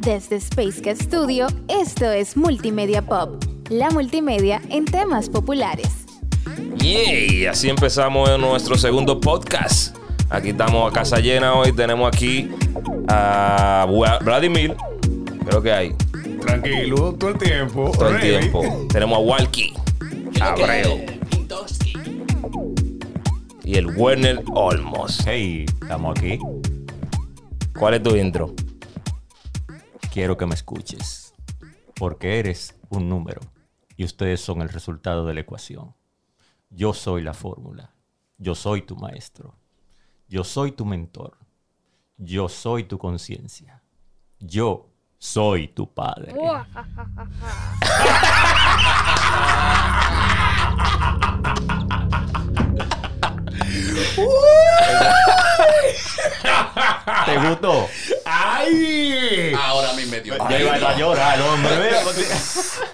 Desde Space Cat Studio, esto es Multimedia Pop, la multimedia en temas populares. Yay, así empezamos nuestro segundo podcast. Aquí estamos a casa llena hoy. Tenemos aquí a Vladimir. Creo que hay. Tranquilo, todo el tiempo. Todo el tiempo. Tenemos a Walkie. Abreu. Y el Werner Olmos. Hey, estamos aquí. ¿Cuál es tu intro? Quiero que me escuches. Porque eres un número. Y ustedes son el resultado de la ecuación. Yo soy la fórmula. Yo soy tu maestro. Yo soy tu mentor. Yo soy tu conciencia. Yo soy tu padre. ¿Te gustó? ¡Ay! Ahora a mí me dio. Ya iba a llorar, hombre.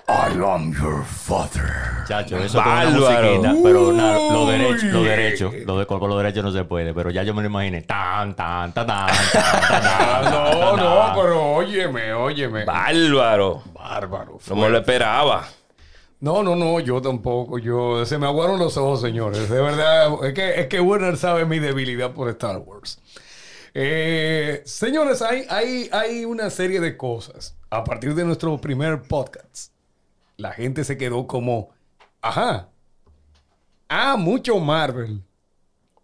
I am your father. Chacho, eso con una musiquita, pero nada, lo derecho, lo derecho, lo de, con lo derecho no se puede, pero ya yo me lo imaginé. Tan, tan, tan, tan, Ah, no, no, pero óyeme, óyeme. Bárbaro. Bárbaro. No me lo esperaba. No, no, no, yo tampoco. Yo se me aguaron los ojos, señores. De verdad, es que, es que Werner sabe mi debilidad por Star Wars. Eh, señores, hay, hay, hay una serie de cosas. A partir de nuestro primer podcast, la gente se quedó como, ajá, ah, mucho Marvel.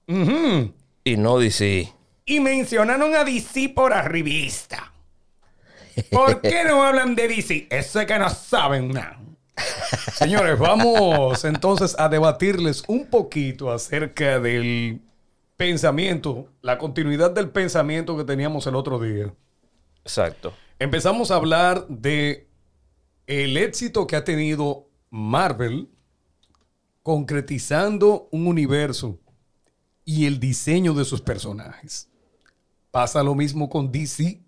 Ujú. Y no DC. Y mencionaron a DC por arribista. ¿Por qué no hablan de DC? Eso es que no saben nada. Señores, vamos entonces a debatirles un poquito acerca del pensamiento, la continuidad del pensamiento que teníamos el otro día. Exacto. Empezamos a hablar de el éxito que ha tenido Marvel concretizando un universo y el diseño de sus personajes. Pasa lo mismo con DC.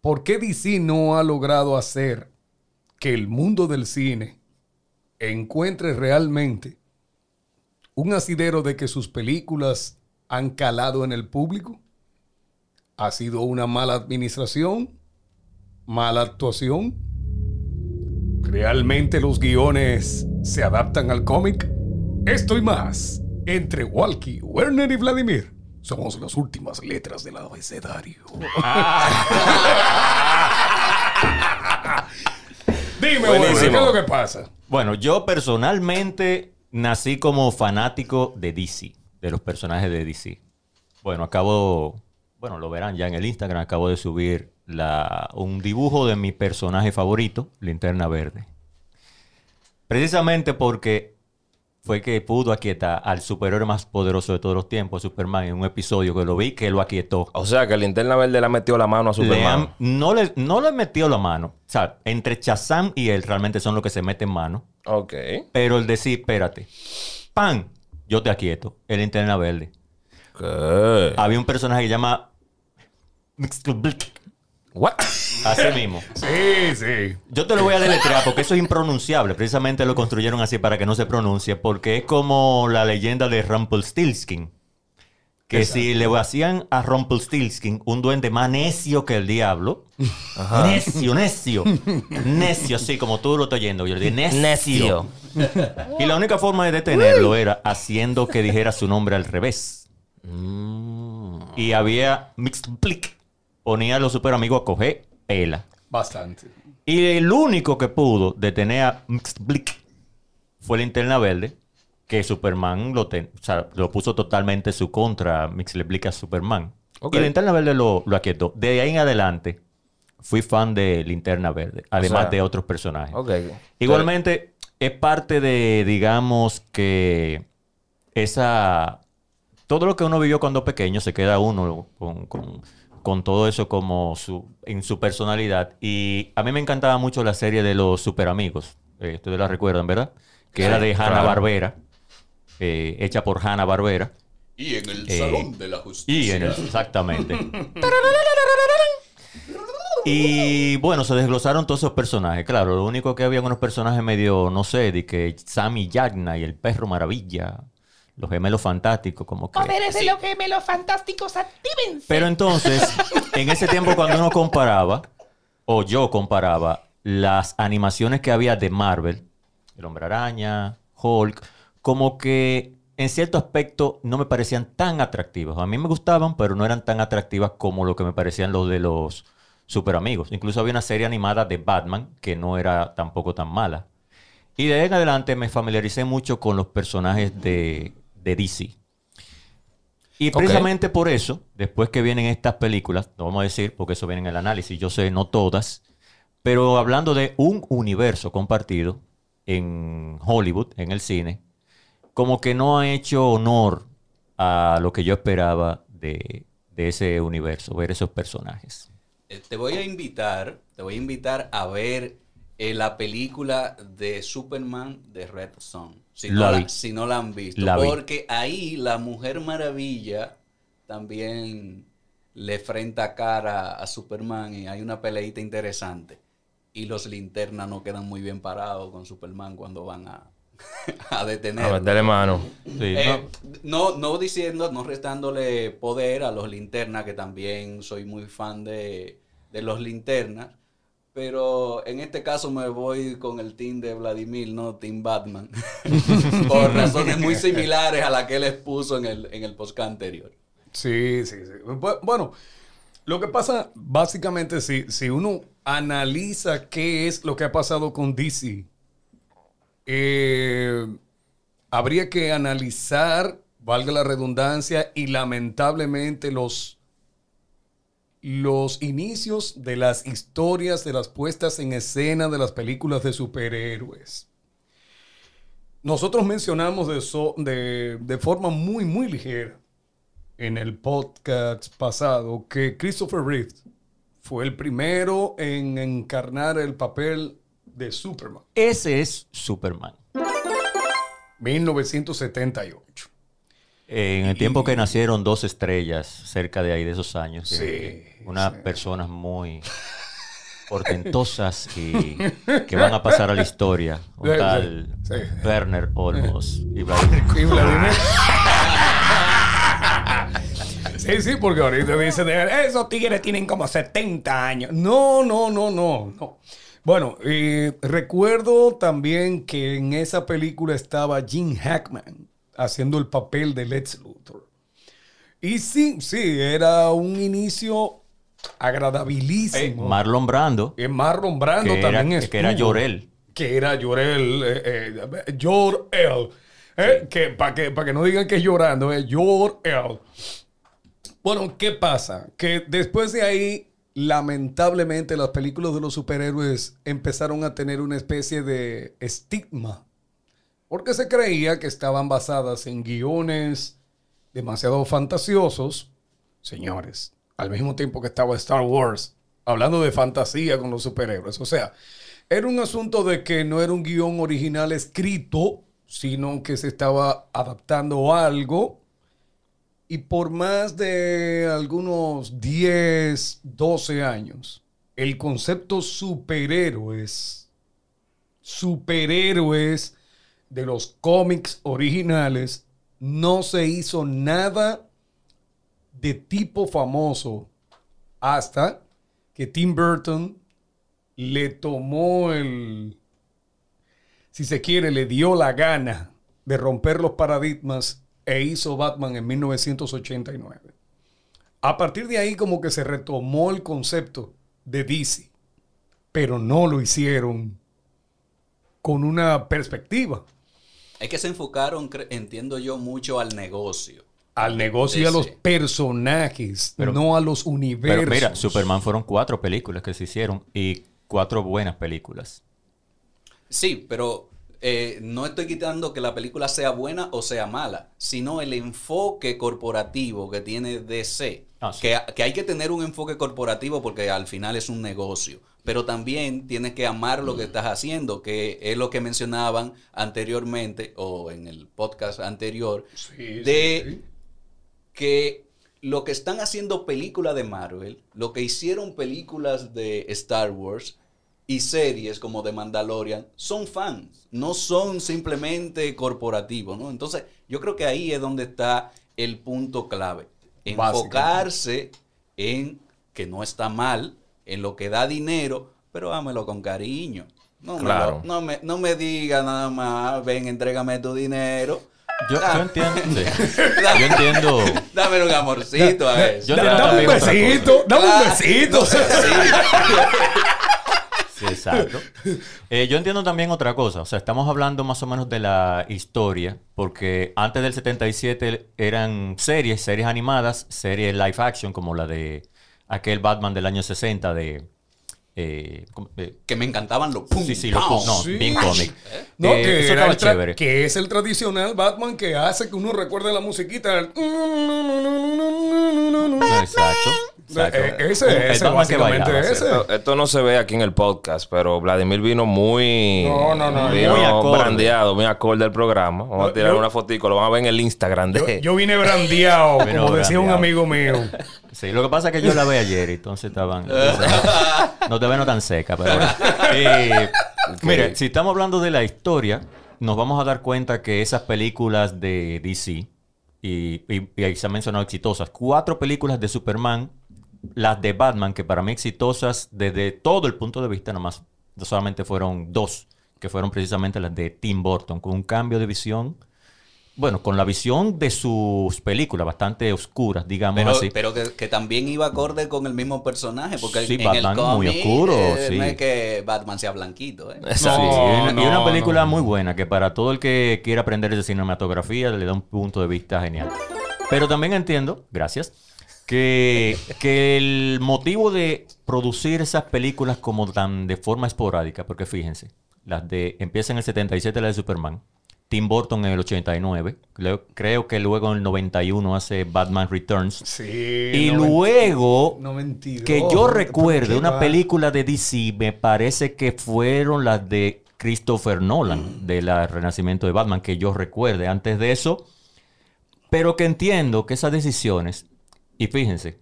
¿Por qué DC no ha logrado hacer que el mundo del cine encuentre realmente un asidero de que sus películas han calado en el público? ¿Ha sido una mala administración? ¿Mala actuación? ¿Realmente los guiones se adaptan al cómic? Esto y más entre Walkie, Werner y Vladimir. Somos las últimas letras del abecedario. Dime, Werner, ¿qué es lo que pasa? Bueno, yo personalmente nací como fanático de DC, de los personajes de DC. Bueno, acabo, bueno, lo verán ya en el Instagram, acabo de subir la, un dibujo de mi personaje favorito, Linterna Verde. Precisamente porque fue que pudo aquietar al superhéroe más poderoso de todos los tiempos, Superman, en un episodio que lo vi que lo aquietó. O sea que el linterna verde le ha metido la mano a Le Superman. no, le, no le metió la mano. O sea, entre Shazam y él realmente son los que se meten mano. Ok. Pero el decir, espérate, ¡pam! Yo te aquieto. El linterna verde. ¿Qué? Había un personaje que se llama. What? Así mismo. Sí, sí. Yo te lo voy a deletrear porque eso es impronunciable. Precisamente lo construyeron así para que no se pronuncie. Porque es como la leyenda de Rumpelstiltskin. Que si le hacían a Rumpelstiltskin un duende más necio que el diablo. Necio, necio. Necio, así como tú lo estás oyendo. Yo le dije, necio. Y la única forma de detenerlo era haciendo que dijera su nombre al revés. Y había mixed blick. Ponía a los super amigos a coger pela. Bastante. Y el único que pudo detener a blick fue Linterna Verde. Que Superman lo, ten- o sea, lo puso totalmente su contra, Mixed Blick a Superman. Y Linterna Verde lo, lo aquietó. De ahí en adelante, fui fan de Linterna Verde. Además sea, de otros personajes. Igualmente, es parte de, digamos, que esa. Todo lo que uno vivió cuando pequeño se queda uno con, con- con todo eso como su, en su personalidad. Y a mí me encantaba mucho la serie de los super amigos. Eh, ustedes la recuerdan, ¿verdad? Que era de claro. Hanna Barbera. hecha por Hanna Barbera. Y en el Eh, Salón de la Y Justicia. en el, exactamente. y bueno, se desglosaron todos esos personajes. Claro, lo único que había unos personajes medio, no sé, de que Sammy Yagna y el perro maravilla, los gemelos fantásticos, como que. Poderes de los gemelos fantásticos, actívense. Pero entonces, en ese tiempo cuando uno comparaba, o yo comparaba las animaciones que había de Marvel, El Hombre Araña, Hulk, como que en cierto aspecto no me parecían tan atractivas. A mí me gustaban, pero no eran tan atractivas como lo que me parecían los de los super amigos. Incluso había una serie animada de Batman que no era tampoco tan mala. Y de ahí en adelante me familiaricé mucho con los personajes de, de DC. Y precisamente por eso, después que vienen estas películas, no vamos a decir porque eso viene en el análisis, yo sé, no todas, pero hablando de un universo compartido en Hollywood, en el cine, como que no ha hecho honor a lo que yo esperaba de, de ese universo, ver esos personajes. Eh, Te voy a invitar, te voy a invitar a ver eh, la película de Superman de Red Son. Si no La la, vi. si no la han visto. La vi. porque ahí la Mujer Maravilla también le frenta cara a Superman y hay una peleita interesante. Y los linternas no quedan muy bien parados con Superman cuando van a, a A meterle mano. Sí, Eh, no, no diciendo, no restándole poder a los linternas, que también soy muy fan de, de los linternas. Pero en este caso me voy con el team de Vladimir, no Team Batman. Por razones muy similares a la que él expuso en el, en el podcast anterior. Sí, sí, sí. Bu- Bueno, lo que pasa, básicamente, si, si uno analiza qué es lo que ha pasado con DC, eh, habría que analizar, valga la redundancia, y lamentablemente los, los inicios de las historias, de las puestas en escena de las películas de superhéroes. Nosotros mencionamos de, so- de, de forma muy, muy ligera en el podcast pasado que Christopher Reeve fue el primero en encarnar el papel de Superman. ese es Superman. 1978. En el tiempo que nacieron dos estrellas cerca de ahí, de esos años. Sí, eh, unas sí. personas muy portentosas y que van a pasar a la historia. Un Sí, tal. Werner Olmos y Vladimir. Y Vladimir. Sí, sí, porque ahorita dice de esos tigres tienen como 70 años. No, no, no, no, no. Bueno, eh, recuerdo también que en esa película estaba Gene Hackman haciendo el papel de Lex Luthor. Y sí, sí, era un inicio agradabilísimo. Marlon Brando, Eh, Marlon Brando que también que era. Llorel. Que era Llorel. Eh, eh, Jor-El. Eh, que Para que, pa' que no digan que es llorando, es Jor-El. Bueno, ¿qué pasa? Que después de ahí, lamentablemente, las películas de los superhéroes empezaron a tener una especie de estigma. Porque se creía que estaban basadas en guiones demasiado fantasiosos. Señores, al mismo tiempo que estaba Star Wars hablando de fantasía con los superhéroes. O sea, era un asunto de que no era un guion original escrito, sino que se estaba adaptando algo. Y por más de algunos 10, 12 años, el concepto superhéroes, superhéroes de los cómics originales, no se hizo nada de tipo famoso hasta que Tim Burton le tomó el, si se quiere, le dio la gana de romper los paradigmas e hizo Batman en 1989. A partir de ahí como que se retomó el concepto de DC, pero no lo hicieron con una perspectiva Es que se enfocaron, entiendo yo, mucho al negocio. al negocio y a los personajes, Pero- no a los universos. Pero mira, Superman fueron cuatro películas que se hicieron y cuatro buenas películas. Sí, pero eh, no estoy quitando que la película sea buena o sea mala, sino el enfoque corporativo que tiene DC. Ah, sí. que, que hay que tener un enfoque corporativo porque al final es un negocio. Pero también tienes que amar lo que estás haciendo, que es lo que mencionaban anteriormente o en el podcast anterior, Sí, de sí, sí. que lo que están haciendo películas de Marvel, lo que hicieron películas de Star Wars y series como The Mandalorian, son fans, no son simplemente corporativos, ¿no? Entonces, yo creo que ahí es donde está el punto clave. Enfocarse en que no está mal en lo que da dinero, pero hámelo con cariño. No me, Claro. lo- no me, no me diga nada más, ven, entrégame tu dinero. Yo, Ah. yo entiendo. sí. Yo entiendo. Dame un amorcito a entiendo dame un besito, dame un besito. Sí, exacto. Eh, yo entiendo también otra cosa. O sea, estamos hablando más o menos de la historia, porque antes del 77 eran series, series animadas, series live action, como la de aquel Batman del año 60 de... eh. Eh, Que me encantaban los pum, sí, sí, los pam. no, Sí. bien cómic. No, Eh, que, eso era estaba chévere. que es el tradicional Batman que hace que uno recuerde la musiquita. el- Exacto. Exacto. Eh, ese- ese básicamente ese. Esto, esto no se ve aquí en el podcast, pero Vladimir vino muy, No, no, no, vino muy acorde. brandeado, muy acorde al programa. Vamos a tirar yo- una fotico, lo van a ver en el Instagram Yo, de... yo vine brandeado, Vino como decía un amigo mío. Sí, lo que pasa es que yo la vi ayer, entonces estaban. no te ven tan seca, pero. bueno. Eh, Mire, si estamos hablando de la historia, nos vamos a dar cuenta que esas películas de DC, y, y- y ahí se han mencionado exitosas, cuatro películas de Superman, las de Batman, que para mí exitosas desde todo el punto de vista, nomás solamente fueron dos, que fueron precisamente las de Tim Burton, con un cambio de visión. Bueno, con la visión de sus películas, bastante oscuras, digamos Pero, así. pero que, que también iba acorde con el mismo personaje, porque Sí, en Batman el es muy oscuro, eh, sí. no es que Batman sea blanquito, ¿eh? Exacto. Sí, No, y una, película no. muy buena que para todo el que quiera aprender de cinematografía le da un punto de vista genial. Pero también entiendo, gracias, que, que el motivo de producir esas películas como tan de forma esporádica, porque fíjense, las de empieza en el 77 la de Superman, Tim Burton en el 89, creo, creo que luego en el 91 hace Batman Returns. Sí. Y 90 luego 92. que yo recuerde ¿Qué una película de DC, me parece que fueron las de Christopher Nolan, del renacimiento de Batman, que yo recuerde antes de eso, pero que entiendo que esas decisiones, y fíjense,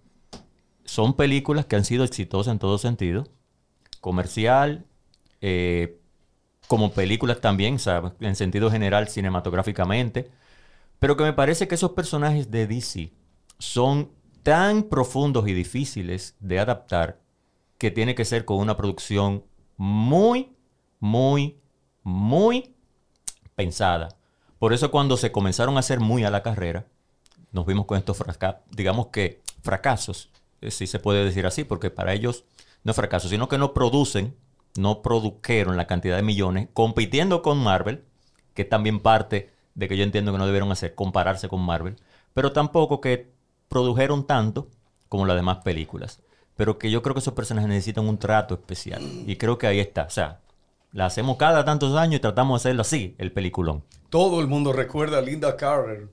son películas que han sido exitosas en todo sentido, comercial, eh, como películas también, en sentido general cinematográficamente, pero que me parece que esos personajes de DC son tan profundos y difíciles de adaptar que tiene que ser con una producción muy, muy, muy pensada. Por eso cuando se comenzaron a hacer muy a la carrera, nos vimos con estos fracasos, digamos que fracasos, eh, si se puede decir así, porque para ellos no es fracaso, sino que no producen, no produjeron la cantidad de millones, compitiendo con Marvel, que es también parte de que yo entiendo que no debieron hacer, compararse con Marvel, pero tampoco que produjeron tanto como las demás películas. Pero que yo creo que esos personajes necesitan un trato especial. Y creo que ahí está. O sea, la hacemos cada tantos años y tratamos de hacerlo así, el peliculón. Todo el mundo recuerda a Linda Carter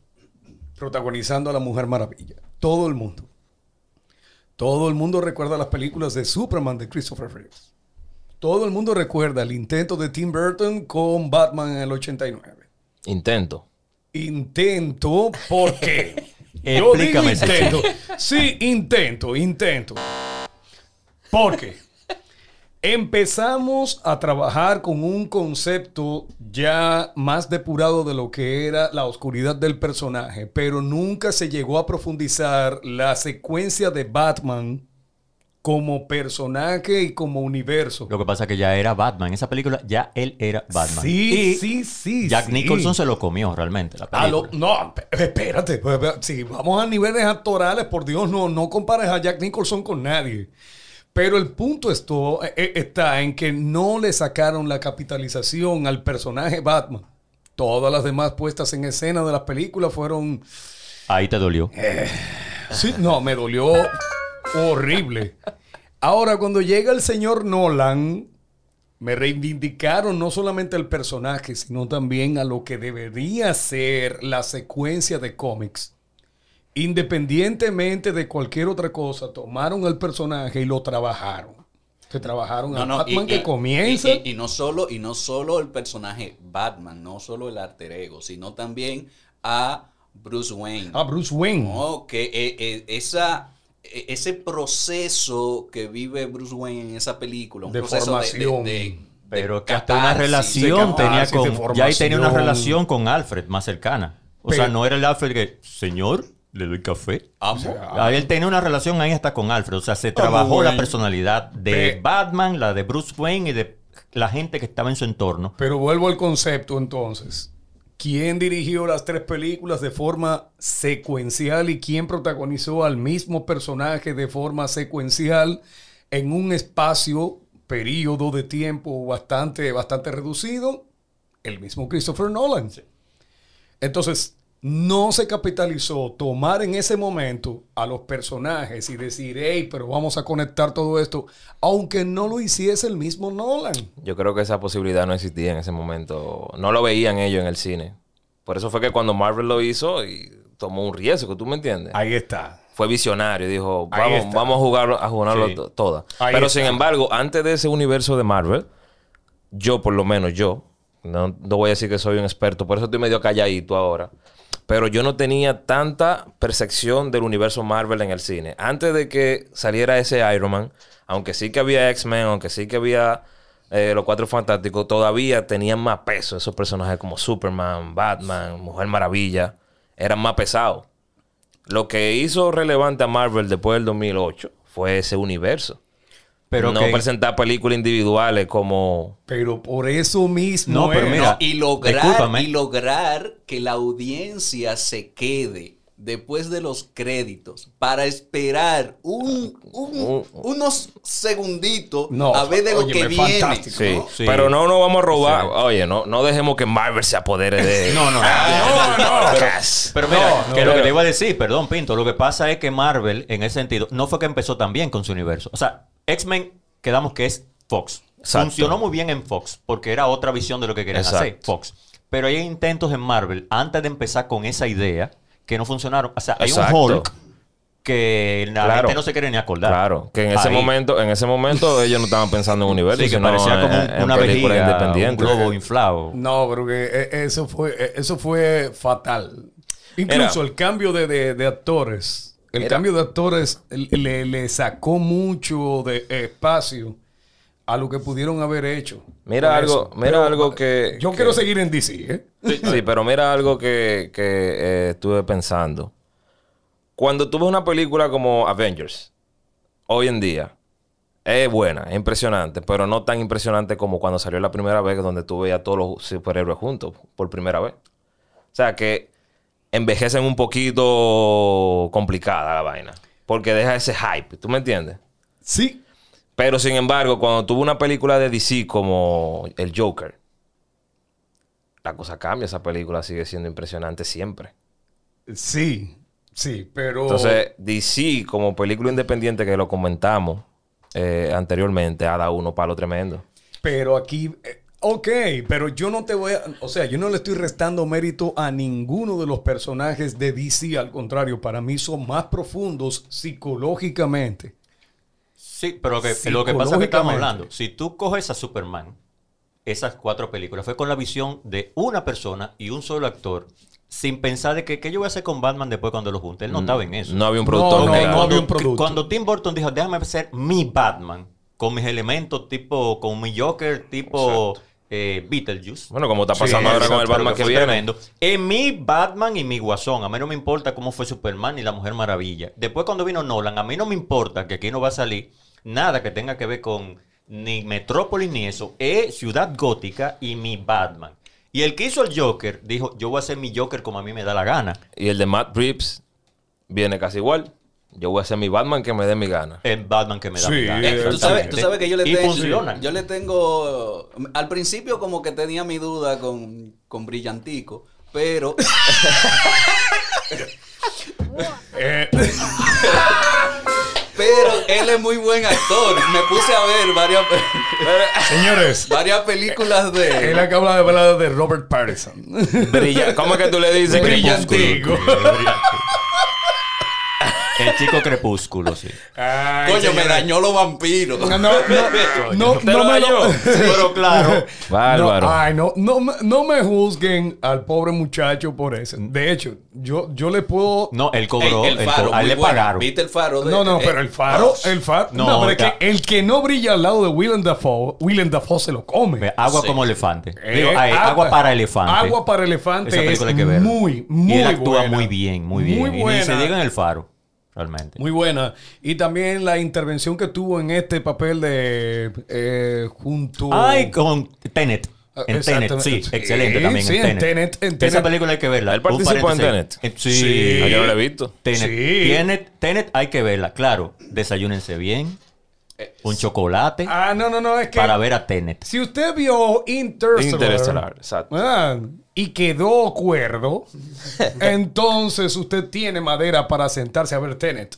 protagonizando a la Mujer Maravilla. Todo el mundo. Todo el mundo recuerda las películas de Superman de Christopher Reeves. Todo el mundo recuerda el intento de Tim Burton con Batman en el 89. Intento. Intento, ¿por qué? Yo digo intento. Sí, intento, intento. ¿Por qué? Empezamos a trabajar con un concepto ya más depurado de lo que era la oscuridad del personaje, pero nunca se llegó a profundizar la secuencia de Batman como personaje y como universo. Lo que pasa es que ya era Batman. En esa película ya él era Batman. Sí, Y sí, sí. Jack sí. Nicholson se lo comió realmente. La lo- película. no, espérate. Si vamos a niveles actorales, por Dios, no, no compares a Jack Nicholson con nadie. Pero el punto esto, eh, eh, está en que no le sacaron la capitalización al personaje Batman. Todas las demás puestas en escena de las películas fueron... Ahí te dolió. Sí, no, me dolió horrible. Ahora, cuando llega el señor Nolan, me reivindicaron no solamente el personaje, sino también a lo que debería ser la secuencia de cómics. Independientemente de cualquier otra cosa, tomaron el personaje y lo trabajaron. Que trabajaron a Batman que comienza. y- y- y no solo, y no solo el personaje Batman, no solo el alter ego, sino también a Bruce Wayne. a Bruce Wayne. No, que eh, eh, esa, eh, ese proceso que vive Bruce Wayne en esa película, un De proceso formación. de, de- de Pero que hasta una relación tenía con. Ya ahí tenía una relación con Alfred más cercana. O Pero- sea, no era el Alfred que. Señor, le doy café. Amo. Ah, él tenía una relación ahí hasta con Alfred. O sea, se trabajó la personalidad de. Batman, la de Bruce Wayne y de la gente que estaba en su entorno. Pero vuelvo al concepto entonces. ¿Quién dirigió las tres películas de forma secuencial y quién protagonizó al mismo personaje de forma secuencial en un espacio, periodo de tiempo bastante, bastante reducido? El mismo Christopher Nolan. Entonces, no se capitalizó tomar en ese momento a los personajes y decir, hey, pero vamos a conectar todo esto, aunque no lo hiciese el mismo Nolan. Yo creo que esa posibilidad no existía en ese momento. No lo veían ellos en el cine. Por eso fue que cuando Marvel lo hizo y tomó un riesgo, ¿tú me entiendes? Ahí está. Fue visionario, dijo, vamos, vamos a jugar a jugarlo Sí. to- todas. Pero está. sin embargo, antes de ese universo de Marvel, yo por lo menos yo, no, no voy a decir que soy un experto, por eso estoy medio calladito ahora. Pero yo no tenía tanta percepción del universo Marvel en el cine. Antes de que saliera ese Iron Man, aunque sí que había X-Men, aunque sí que había eh, los Cuatro Fantásticos, todavía tenían más peso esos personajes como Superman, Batman, Mujer Maravilla. Eran más pesados. Lo que hizo relevante a Marvel después del 2008 fue ese universo. Pero no que- presentar películas individuales como... Pero por eso mismo. No, pero mira, No, y lograr, y lograr que la audiencia se quede después de los créditos para esperar un, un- unos segunditos No, a ver de lo óyeme, que viene. Sí, ¿no? Sí. pero no nos vamos a robar. Oye, no, no dejemos que Marvel se apodere de... No, no, no. no, no. Pero mira, No, que no, lo que te iba a decir, perdón, Pinto, lo que pasa es que Marvel, en ese sentido, no fue que empezó tan bien con su universo. O sea, X-Men, quedamos que es Fox. Exacto. Funcionó muy bien en Fox, porque era otra visión de lo que querían Exacto. hacer, Fox. Pero hay intentos en Marvel, antes de empezar con esa idea, que no funcionaron. O sea, hay Exacto. un Hulk que la Claro. gente no se quiere ni acordar. Claro, que en ese Ahí. momento, en ese momento ellos no estaban pensando en universo, Sí, que sino parecía como en- una películas vejiga, un globo inflado. No, pero que eh, eso fue, eh, eso fue fatal. Incluso el cambio de, de- de actores. El cambio de actores le, le sacó mucho de espacio a lo que pudieron haber hecho. Mira algo- mira algo que- Yo que- quiero seguir en DC, ¿eh? Sí, pero mira algo que, que, eh, estuve pensando. Cuando tú ves una película como Avengers, hoy en día, es buena, es impresionante, pero no tan impresionante como cuando salió la primera vez, donde tú veías a todos los superhéroes juntos por primera vez. O sea que envejecen un poquito complicada la vaina, porque deja ese hype, ¿tú me entiendes? Sí. Pero sin embargo, cuando tuvo una película de DC como El Joker, la cosa cambia. Esa película sigue siendo impresionante siempre. Sí. Sí, pero... Entonces, DC, como película independiente que lo comentamos eh, anteriormente, ha dado uno palo tremendo. Pero aquí, eh, ok, pero yo no te voy a, o sea, yo no le estoy restando mérito a ninguno de los personajes de DC, al contrario, para mí son más profundos psicológicamente. Sí, pero que, lo que pasa es que estamos hablando. Si tú coges a Superman, esas cuatro películas, fue con la visión de una persona y un solo actor, sin pensar de que qué yo voy a hacer con Batman después cuando lo junte. Él no estaba en eso. No había un productor. no, que había un producto. Cuando Tim Burton dijo, déjame hacer mi Batman, con mis elementos tipo, con mi Joker tipo eh, Beetlejuice. Bueno, como está Sí, pasando ahora con el Batman que viene. tremendo. En mi Batman y mi Guasón, a mí no me importa cómo fue Superman ni la Mujer Maravilla. Después cuando vino Nolan, a mí no me importa que aquí no va a salir nada que tenga que ver con ni Metrópolis ni eso. Es Ciudad Gótica y mi Batman. Y el que hizo el Joker dijo, yo voy a hacer mi Joker como a mí me da la gana. Y el de Matt Reeves viene casi igual. Yo voy a hacer mi Batman que me dé mi gana. El Batman que me da Sí, mi gana. eh, Tú sabes, tú sabes que yo le Y tengo. funciona. Yo le tengo. Al principio, como que tenía mi duda con, con Brillantico, pero. Eh, pero él es muy buen actor. Me puse a ver varias, señores, varias películas de. él acaba de hablar de Robert Pattinson. Brilla- ¿Cómo es que tú le dices? Brillantico. El chico crepúsculo, sí. Ay, Coño, me dañó los vampiros. No, no, no, no, ¿Te no lo me lo- dañó? Pero claro. Bárbaro. No, ay, no, no, me- no me juzguen al pobre muchacho por eso. De hecho, yo, yo le puedo. No, él cobró. el, faro, él le pagaron. ¿Viste el faro? De, No, no, eh, pero el faro, oh, el faro. No, No, pero es que el que no brilla al lado de Willem Dafoe, Willem Dafoe se lo come. Ve, Agua Sí. como elefante. Eh, Digo, ay, agua, para elefante. Agua para elefante Esa es película hay que verla. muy, muy Y él actúa buena. muy bien, muy bien. Muy Y buena. se diga en el faro, realmente. Muy buena. Y también la intervención que tuvo en este papel de eh, junto. Ay, con Tenet. Ah, En Tenet, sí, excelente Sí, también. sí, en en Tenet. Tenet, en Esa película hay que verla. ¿Él participó en. Tenet? Eh, Sí. Sí. Ah, yo no lo he visto. Tenet, Sí. Tenet, Tenet hay que verla, claro. Desayúnense bien. Un chocolate Ah, no, no, no, es que. para ver a Tenet. Si usted vio Interstellar, Interestelar, exacto. ah, y quedó cuerdo, entonces usted tiene madera para sentarse a ver Tenet.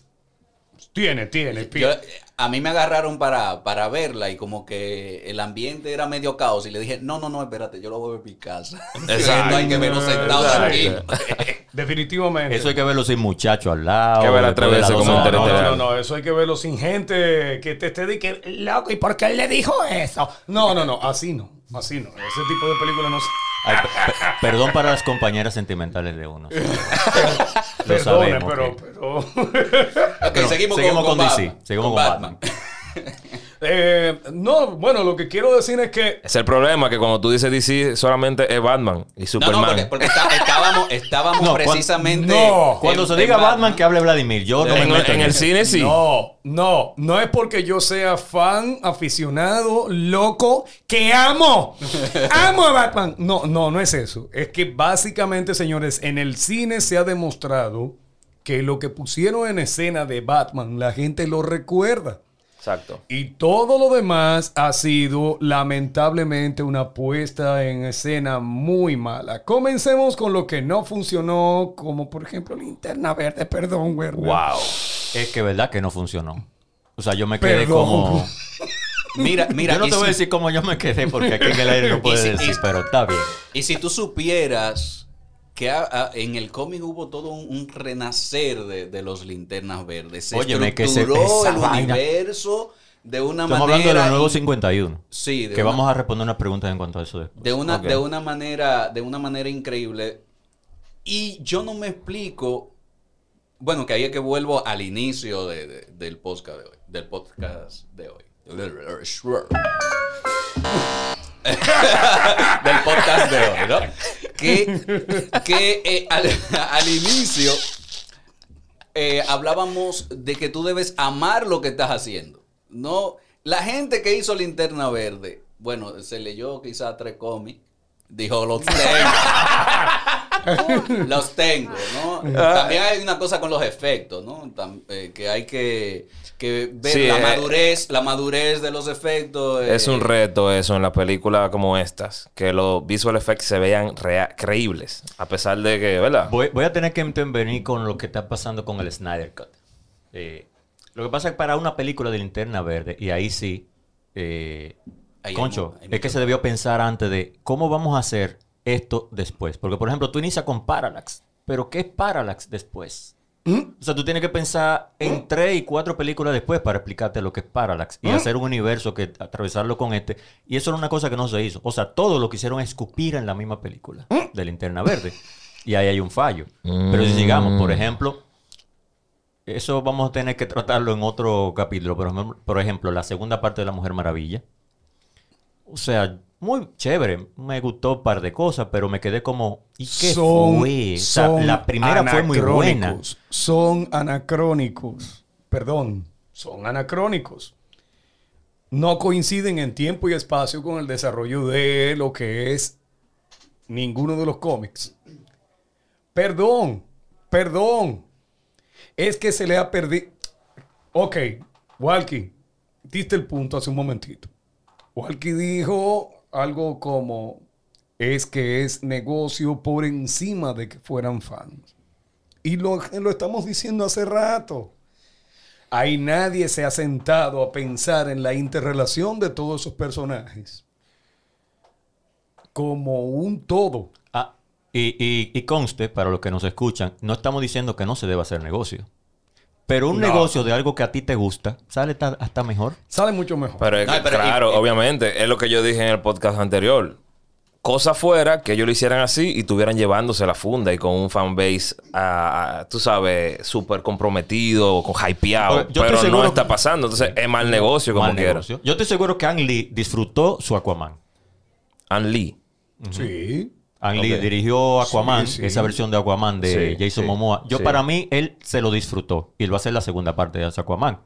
Tiene, tiene. Yo- a mí me agarraron para, para verla y como que el ambiente era medio caos y le dije, no, no, no, espérate, yo lo voy a ver en mi casa. Exacto. no hay que verlo sentado Exacto. aquí. Definitivamente. Eso hay que verlo sin muchacho al lado. Que veces dos como no, no, no, no, eso hay que verlo sin gente que te esté que, loco, ¿y por qué él le dijo eso? No, no, no, así no, así no. Ese tipo de película no se... Ay, pe- pe- perdón para las compañeras sentimentales de uno. Lo Perdone, sabemos. pero, que- pero... Ok, Bueno, seguimos, seguimos con, con con DC, Batman. seguimos con Batman. Eh, no, bueno, lo que quiero decir es que... Es el problema que cuando tú dices DC solamente es Batman y No, Superman. no, porque, porque está- estábamos, estábamos No, precisamente... no, Cuando en- se diga Batman, que hable Vladimir. Yo no me en, meto en el cine sí. No, no, no es porque yo sea fan, aficionado, loco, que amo. amo a Batman. No, no, no es eso. Es que básicamente, señores, en el cine se ha demostrado que lo que pusieron en escena de Batman, la gente lo recuerda. Exacto. Y todo lo demás ha sido lamentablemente una puesta en escena muy mala. Comencemos con lo que no funcionó, como por ejemplo Linterna Verde, perdón, Werner. Wow. Es que verdad que no funcionó. O sea, yo me quedé Perdón. como... Mira, mira, yo no te voy a decir cómo yo me quedé porque aquí en el aire no puedo Y si- decir, y- pero está bien. Y si tú supieras que a- a- en el cómic hubo todo un, un renacer de, de los linternas verdes. Se Óyeme, que se- estructuró el vaina. universo de una Estamos manera. hablando de los nuevos in- 51. Sí, de Que una- vamos a responder unas preguntas en cuanto a eso después. de una, de una manera, de una manera increíble. Y yo no me explico. Bueno, que ahí es que vuelvo al inicio de- de- del podcast de hoy. Del podcast de hoy. del podcast de hoy, ¿no? Que, que eh, al, inicio eh, hablábamos de que tú debes amar lo que estás haciendo. No, la gente que hizo Linterna Verde, bueno, se leyó quizá tres cómics, dijo los tengo. los tengo, ¿no? También hay una cosa con los efectos, ¿no? Tam- eh, que hay que, que ver Sí, la eh, madurez, la madurez de los efectos. eh, Es un reto eso en la película como estas, que los visual effects se vean rea- creíbles, a pesar de que, ¿verdad? Voy, voy a tener que intervenir con lo que está pasando con el Snyder Cut. Eh, lo que pasa es que para una película de linterna verde, y ahí sí, eh, concho, es que se debió pensar antes de cómo vamos a hacer esto después. Porque, por ejemplo, tú inicias con Parallax, pero ¿qué es Parallax después? O sea, tú tienes que pensar en tres y cuatro películas después para explicarte lo que es Parallax y hacer un universo que atravesarlo con este. Y eso era una cosa que no se hizo. O sea, todo lo que hicieron es escupir en la misma película de Linterna Verde. Y ahí hay un fallo. Pero si sigamos, por ejemplo, eso vamos a tener que tratarlo en otro capítulo. Por ejemplo, por ejemplo, la segunda parte de La Mujer Maravilla. O sea, muy chévere. Me gustó un par de cosas, pero me quedé como. ¿Y qué fue? O sea, son la primera fue muy buena. Son anacrónicos. Perdón, son anacrónicos. No coinciden en tiempo y espacio con el desarrollo de lo que es ninguno de los cómics. Perdón, perdón. Es que se le ha perdido. Ok, Walkie, diste el punto hace un momentito. Walkie dijo algo como, es que es negocio por encima de que fueran fans. Y lo, lo estamos diciendo hace rato. Ahí nadie se ha sentado a pensar en la interrelación de todos esos personajes como un todo. Ah, y, y- y conste, para los que nos escuchan, no estamos diciendo que no se deba hacer negocio. Pero un No. negocio de algo que a ti te gusta sale ta- hasta mejor. Sale mucho mejor. Pero, es No, que, pero y- claro, y- obviamente, es lo que yo dije en el podcast anterior. Cosa fuera que ellos lo hicieran así y estuvieran llevándose la funda y con un fanbase, ah, tú sabes, súper comprometido, con hypeado. Yo pero no está pasando. Entonces, es mal negocio como Mal quiera. negocio. Yo estoy seguro que Ang Lee disfrutó su Aquaman. An Lee. Sí. Ang Lee dirigió Aquaman, Sí, sí. esa versión de Aquaman de Sí, Jason sí, Momoa. Yo sí. para mí, él se lo disfrutó. Y él va a ser la segunda parte de Aquaman.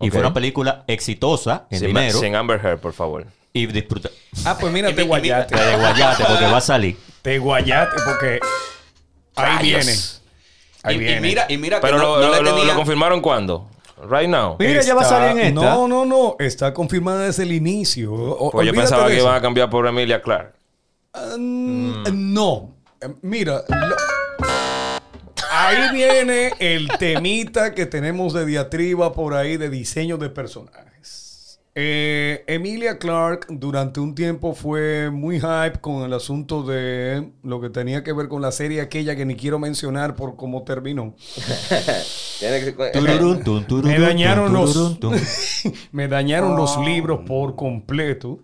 Y fue una película exitosa en Sin, dinero. sin Amber Heard, por favor. Y disfruta. Ah, pues mira, te. La de Guayate, porque va a salir. Te guayate porque ahí Rayos. viene. Ahí y, y viene. mira, y mira que Pero no, lo, no lo- le lo- tenía- lo confirmaron cuándo? Right now. Mira, ya va a salir en esta. No, no, no. Está confirmada desde el inicio. O- Pues yo pensaba que iban a cambiar por Emilia Clark. Mm, No. Eh, Mira. lo- Ahí viene el temita que tenemos de diatriba por ahí de diseño de personajes. Eh, Emilia Clark durante un tiempo fue muy hype con el asunto de lo que tenía que ver con la serie aquella que ni quiero mencionar por cómo terminó. Me dañaron los-. Me dañaron los libros por completo.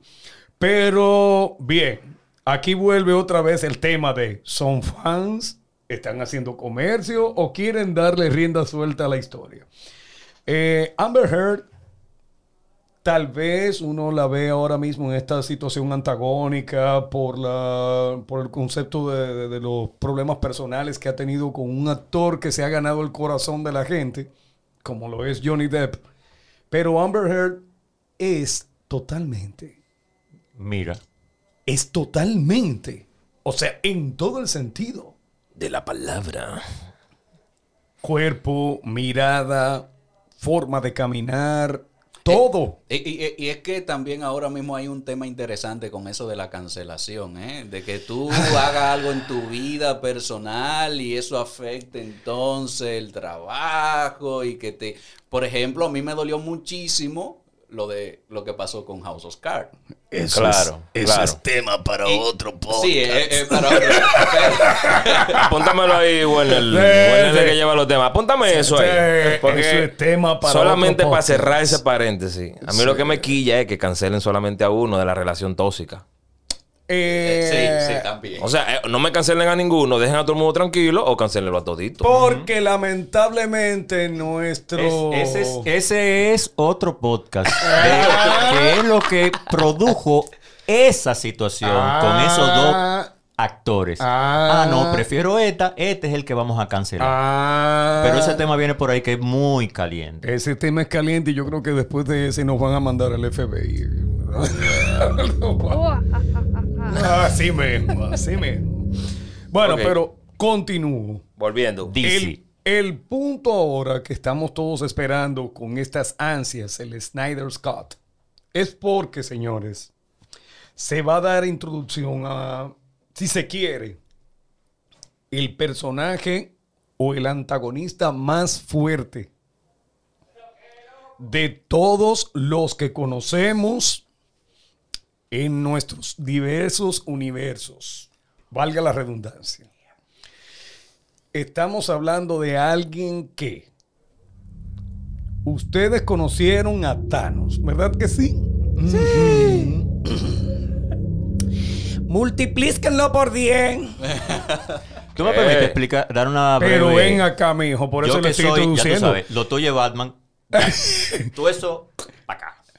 Pero bien, aquí vuelve otra vez el tema de ¿son fans? ¿Están haciendo comercio? ¿O quieren darle rienda suelta a la historia? Eh, Amber Heard, tal vez uno la ve ahora mismo en esta situación antagónica por, la, por el concepto de, de- de los problemas personales que ha tenido con un actor que se ha ganado el corazón de la gente, como lo es Johnny Depp. Pero Amber Heard es totalmente, Mira. Es totalmente, o sea, en todo el sentido. De la palabra. Cuerpo, mirada, forma de caminar, todo. Y, y- y es que también ahora mismo hay un tema interesante con eso de la cancelación, ¿eh? De que tú hagas algo en tu vida personal y eso afecte entonces el trabajo y que te... Por ejemplo, a mí me dolió muchísimo lo de lo que pasó con House of Cards. claro, claro. tema para Y- Sí, es, es para otro. Apúntamelo ahí, Werner. Werner es el que lleva los temas. Apúntame eso ahí. Porque eso es tema para solamente otro para podcast. cerrar ese paréntesis. A mí lo que me quilla es que cancelen solamente a uno de la relación tóxica. Eh, sí, sí, también. O sea, eh, no me cancelen a ninguno, dejen a todo el mundo tranquilo o cancelenlo a todito. Porque lamentablemente nuestro... Es- ese, es, ese es otro podcast. de- que es lo que produjo esa situación con esos dos Ah, actores. Ah. Ah, no, prefiero esta. Este es el que vamos a cancelar. ah, Pero ese tema viene por ahí que es muy caliente. Ese tema es caliente y yo creo que después de ese nos van a mandar al FBI. así mismo, así mismo. Bueno, pero continúo. Volviendo. DC. El, el punto ahora que estamos todos esperando con estas ansias, el Snyder Scott, es porque, señores, se va a dar introducción a, si se quiere, el personaje o el antagonista más fuerte de todos los que conocemos en nuestros diversos universos. Valga la redundancia. Estamos hablando de alguien que ustedes conocieron a Thanos, ¿verdad que sí? Sí. Multiplíquenlo por 10. ¿Tú me Eh, permites explicar, dar una breve... Pero ven acá, mijo, por eso que estoy soy, ya tú introduciendo. sabes, lo tuyo es Batman. tú eso,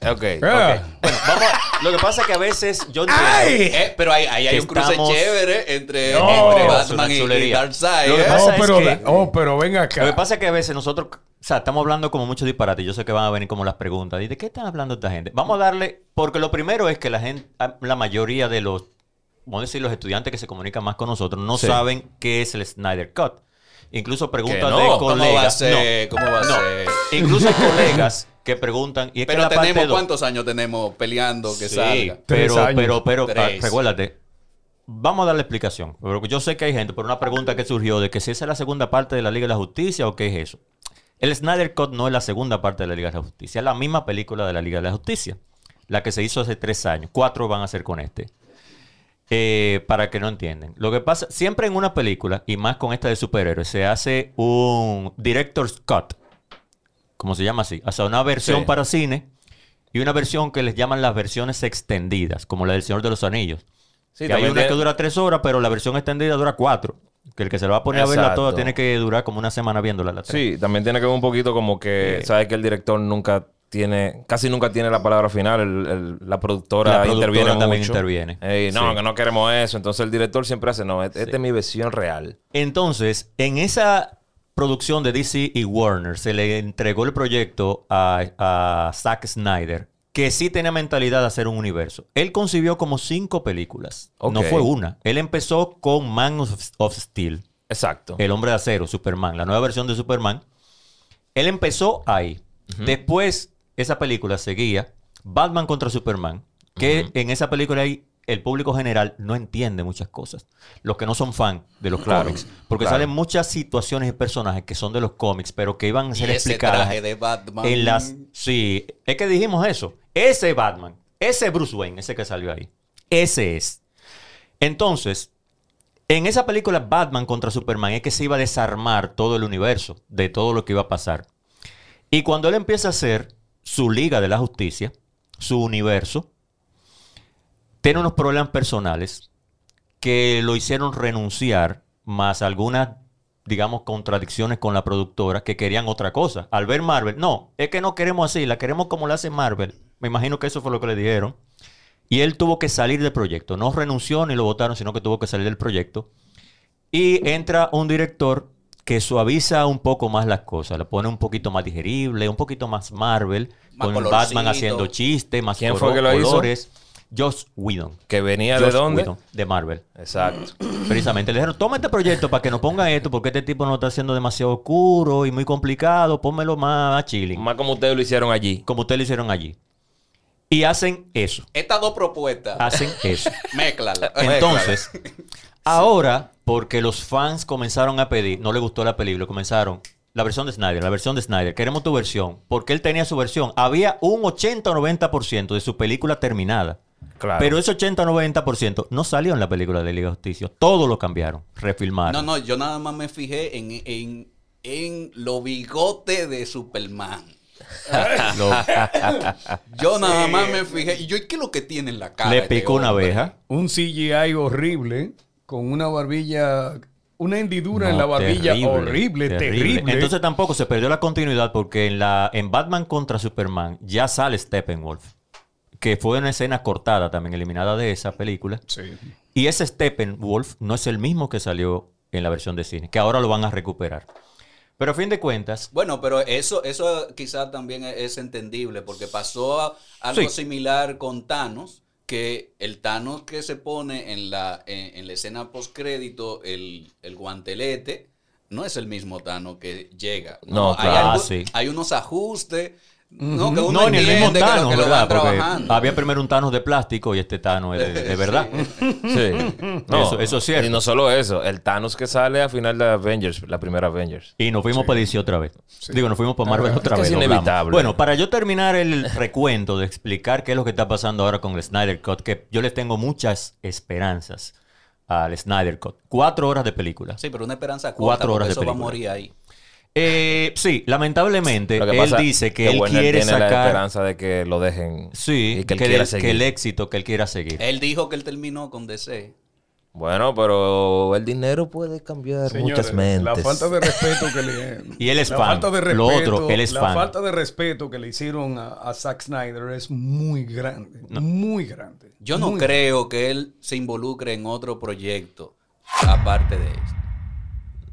para acá. Ok. Ah. Bueno, vamos, a- lo que pasa es que a veces yo entiendo... ¡Ay! Eh, pero ahí, ahí hay un cruce estamos- chévere entre, No, entre es Batman y, y. Darkseid. Lo que ¿eh? pasa es que- oh, pero ven acá. Lo que pasa es que a veces nosotros, o sea, estamos hablando como mucho disparate. Yo sé que van a venir como las preguntas. ¿Y de qué están hablando esta gente? Vamos a darle, porque lo primero es que la gente, la mayoría de los, vamos a decir, los estudiantes que se comunican más con nosotros no Sí. saben qué es el Snyder Cut. Incluso preguntas no? de ¿Cómo ¿Cómo va a colegas. ser? ¿Cómo va a no. ser? Incluso hay colegas que preguntan. Y es que Pero la tenemos cuántos años tenemos peleando que Sí, salga. Pero, pero, pero, ah, recuérdate. Vamos a darle explicación. Porque yo sé que hay gente por una pregunta que surgió de que si esa es la segunda parte de la Liga de la Justicia o qué es eso. El Snyder Cut no es la segunda parte de la Liga de la Justicia, es la misma película de la Liga de la Justicia. La que se hizo hace tres años. Cuatro van a ser con este. Eh, para que no entienden. Lo que pasa, siempre en una película, y más con esta de superhéroes, se hace un director's cut. como se llama así. O sea, una versión Sí. para cine y una versión que les llaman las versiones extendidas, como la del Señor de los Anillos. Sí, que hay una que dura tres horas, pero la versión extendida dura cuatro. Que el que se lo va a poner a verla toda tiene que durar como una semana viéndola la. Sí, también tiene que ver un poquito como que, sabes que el director nunca tiene, casi nunca tiene la palabra final, el- el- la, productora La productora interviene también mucho. interviene. Ey, no, Sí. que no queremos eso. Entonces el director siempre hace, no, esta es mi versión real. Entonces, en esa producción de DC y Warner se le entregó el proyecto a, a Zack Snyder, que sí tenía mentalidad de hacer un universo. Él concibió como cinco películas. No fue una. Él empezó con Man of, of Steel, Exacto. El Hombre de Acero, Superman, la nueva versión de Superman. Él empezó ahí. Después, esa película seguía Batman contra Superman, que en esa película ahí el público general no entiende muchas cosas. Los que no son fan de los Claro, cómics. Porque claro. salen muchas situaciones y personajes que son de los cómics, pero que iban a Y ser ese explicadas traje de Batman. en las... Sí, es que dijimos eso. Ese Batman, ese Bruce Wayne, ese que salió ahí. Ese es. Entonces, en esa película Batman contra Superman es que se iba a desarmar todo el universo de todo lo que iba a pasar. Y cuando él empieza a hacer su Liga de la Justicia, su universo, tiene unos problemas personales que lo hicieron renunciar, más algunas, digamos, contradicciones con la productora que querían otra cosa. Al ver Marvel, no, es que no queremos así, la queremos como la hace Marvel. Me imagino que eso fue lo que le dijeron. Y él tuvo que salir del proyecto. No renunció ni lo votaron, sino que tuvo que salir del proyecto. Y entra un director que suaviza un poco más las cosas, le pone un poquito más digerible, un poquito más Marvel, Más con colorcito. Batman haciendo chistes, más ¿Quién coro- fue que lo hizo? colores. Joss Whedon. Que venía de dónde? Whedon, de Marvel. Exacto. Precisamente le dijeron, toma este proyecto para que nos ponga esto, porque este tipo no está haciendo demasiado oscuro y muy complicado, pónmelo más, más chilling. Más como ustedes lo hicieron allí. Como ustedes lo hicieron allí. Y hacen eso. Estas dos propuestas. Hacen eso. Mézclala. Entonces, ahora, porque los fans comenzaron a pedir, no le gustó la película, comenzaron la versión de Snyder, la versión de Snyder, queremos tu versión, porque él tenía su versión. Había un 80 o 90% de su película terminada. Claro. Pero ese 80 o 90% no salió en la película de Liga de Justicia. Todo lo cambiaron, refilmaron. No, no, yo nada más me fijé en, en, en los bigotes de Superman. Lo- Yo nada más me fijé. Y yo, ¿y qué es lo que tiene en la cara? le este picó una abeja. Un CGI horrible con una barbilla, una hendidura en la barbilla terrible, horrible, terrible. Entonces tampoco se perdió la continuidad porque en, la, en Batman contra Superman ya sale Steppenwolf, que fue una escena cortada también, eliminada de esa película. Sí. Y ese Steppenwolf no es el mismo que salió en la versión de cine, que ahora lo van a recuperar. Pero a fin de cuentas, Bueno, pero eso, eso quizás también es, entendible, porque pasó a- algo Sí. similar con Thanos, que el Thanos que se pone en la, en, en la escena postcrédito, el, el guantelete, no es el mismo Thanos que llega. No, hay, claro. algo- Ah, sí. hay unos ajustes. No, que uno no, ni el mismo entiende que lo- Thanos, ¿verdad? Porque trabajando. había primero un Thanos de plástico y este Thanos es de, de verdad. Sí. Eso- eso es cierto. Y no solo eso, el Thanos que sale al final de Avengers, la primera Avengers. Y nos fuimos para DC otra vez. Digo, nos fuimos para Marvel Ah, otra es vez. es inevitable. Bueno, para yo terminar el recuento de explicar qué es lo que está pasando ahora con el Snyder Cut, que yo les tengo muchas esperanzas al Snyder Cut. Cuatro horas de película. Sí, pero una esperanza corta, Cuatro horas de eso va a película. morir ahí. Eh, sí, lamentablemente, Lo que él pasa dice que, él Warner quiere tiene la sacar... esperanza de que lo dejen Sí, y que él que, quiera el, seguir. que el éxito que él quiera seguir. Él dijo que él terminó con DC. Bueno, pero el dinero puede cambiar Señores, muchas mentes. La falta de respeto que le. Y él es la fan. Falta de Lo respeto, otro, él es la fan. falta de respeto que le hicieron a, a Zack Snyder es muy grande. Muy grande. Yo no creo que él se involucre en otro proyecto aparte de esto.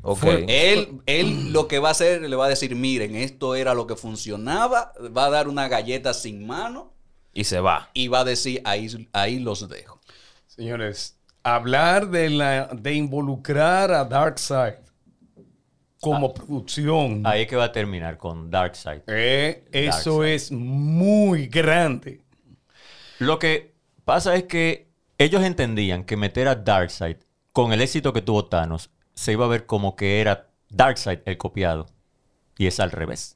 Ok. Él, él lo que va a hacer, le va a decir, miren, esto era lo que funcionaba, va a dar una galleta sin mano Y se va. y va a decir, ahí, ahí los dejo. Señores, hablar de, la, de involucrar a Darkseid como producción, Ahí es que va a terminar con Darkseid. eh, eso es muy grande. Lo que pasa es que ellos entendían que meter a Darkseid con el éxito que tuvo Thanos se iba a ver como que era Darkseid el copiado. Y es al revés.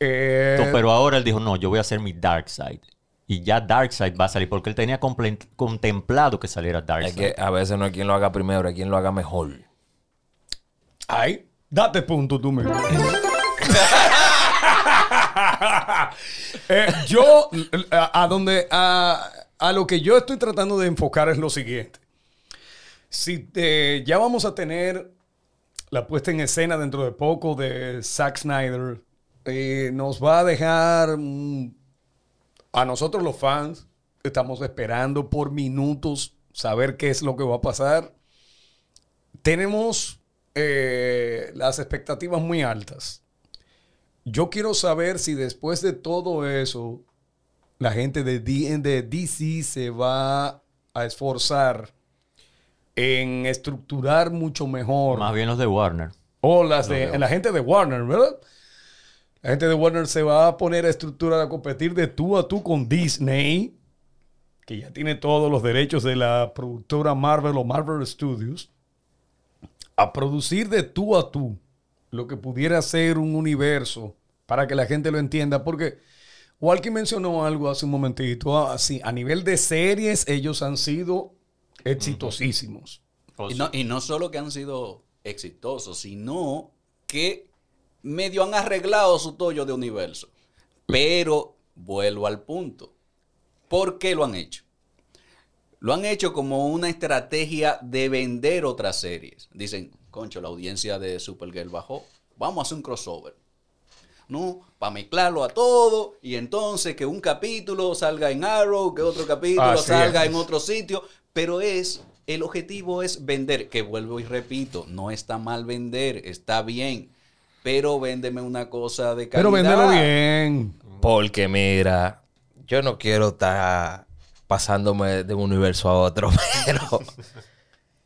Eh, Entonces, pero ahora él dijo, no, yo voy a hacer mi Darkseid. Y ya Darkseid va a salir porque él tenía contemplado que saliera Es Darkseid. que a veces no hay quien lo haga primero, hay quien lo haga mejor. ay, date punto tú mismo. Eh, yo, a, a donde, a, a lo que yo estoy tratando de enfocar es lo siguiente. Si eh, ya vamos a tener la puesta en escena dentro de poco de Zack Snyder, eh, nos va a dejar mm, a nosotros los fans, estamos esperando por minutos saber qué es lo que va a pasar. Tenemos eh, las expectativas muy altas. Yo quiero saber si después de todo eso, la gente de, D- de DC se va a esforzar en estructurar mucho mejor. Más bien los de Warner. O las de la gente de Warner, ¿verdad? La gente de Warner se va a poner a estructurar, a competir de tú a tú con Disney, que ya tiene todos los derechos de la productora Marvel o Marvel Studios, a producir de tú a tú lo que pudiera ser un universo para que la gente lo entienda, porque Walkie mencionó algo hace un momentito, así, a nivel de series ellos han sido exitosísimos. Oh, Y no, y no solo que han sido exitosos, sino que medio han arreglado su tollo de universo. Pero vuelvo al punto. ¿Por qué lo han hecho? Lo han hecho como una estrategia de vender otras series. Dicen, concho, la audiencia de Supergirl bajó. Vamos a hacer un crossover. ¿no? Para mezclarlo a todo y entonces que un capítulo salga en Arrow, que otro capítulo Así salga es. en otro sitio, pero es, el objetivo es vender, que vuelvo y repito, no está mal vender, está bien, pero véndeme una cosa de calidad. Pero véndelo bien. Porque mira, yo no quiero estar pasándome de un universo a otro, pero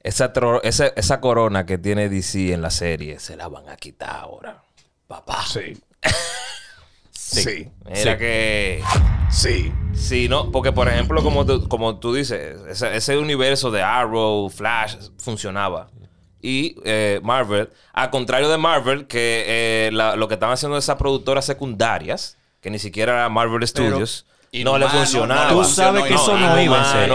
esa, tro- esa, esa corona que tiene DC en la serie se la van a quitar ahora. Papá. Sí. Sí. Sí. Mira que... Sí. Sí, ¿no? Porque, por ejemplo, como tú, como tú dices, ese, ese universo de Arrow, Flash, funcionaba. Y eh, Marvel, al contrario de Marvel, que eh, la- lo que estaban haciendo esas productoras secundarias, que ni siquiera era Marvel Studios, no le funcionaba. Tú sabes que eso no iba en serio.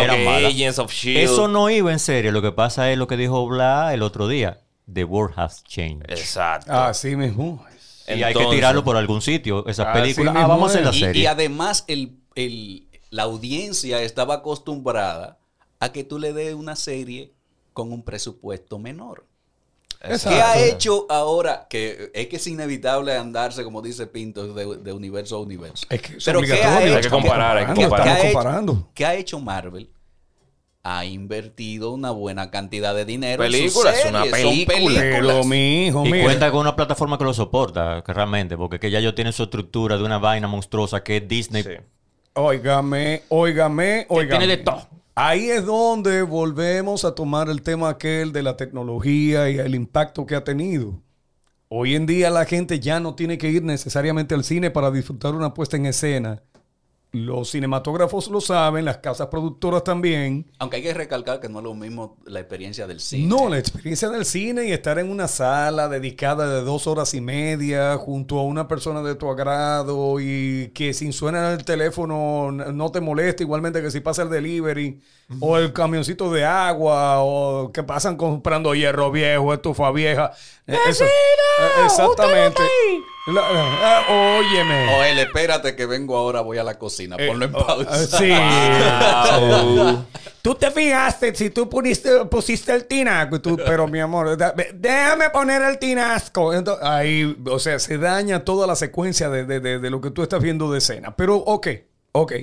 Shield. Eso no iba en serio. Lo que pasa es lo que dijo Bla el otro día. The world has changed. Exacto. Así mismo. Y hay que tirarlo por algún sitio. Esas películas. Ah, vamos a hacer la. Y, serie. y además el, el- la audiencia estaba acostumbrada a que tú le des una serie con un presupuesto menor. Exacto. ¿Qué ha hecho ahora? Que es que es inevitable andarse, como dice Pinto, de, de universo a universo. Es que es Pero ¿qué ha hecho? Hay que comparar, hay que comparar. ¿Qué ha hecho? comparando. ¿Qué ha hecho Marvel? Ha invertido una buena cantidad de dinero en sus Películas, una series. Son película. Pero mi hijo, Y mira. cuenta con una plataforma que lo soporta, que realmente, porque que ya ellos tienen su estructura de una vaina monstruosa que es Disney. Sí. Óigame, óigame, óigame. tiene de todo. Ahí es donde volvemos a tomar el tema aquel de la tecnología y el impacto que ha tenido. Hoy en día la gente ya no tiene que ir necesariamente al cine para disfrutar una puesta en escena. Los cinematógrafos lo saben, las casas productoras también. Aunque hay que recalcar que no es lo mismo la experiencia del cine. No, la experiencia del cine y estar en una sala dedicada de dos horas y media junto a una persona de tu agrado y que sin suena el teléfono no te moleste, igualmente que si pasa el delivery o el camioncito de agua o que pasan comprando hierro viejo, estufa vieja. Eh, eso- eh, exactamente. La- eh, óyeme. Joel, espérate que vengo ahora, voy a la cocina. Eh, Ponlo en oh, pausa. sí. Wow. Tú te fijaste si tú pusiste, pusiste el tinaco, y tú, pero mi amor, déjame poner el tinasco. Entonces, ahí, o sea, se daña toda la secuencia de, de- de- de lo que tú estás viendo de escena. Pero, ok, ok.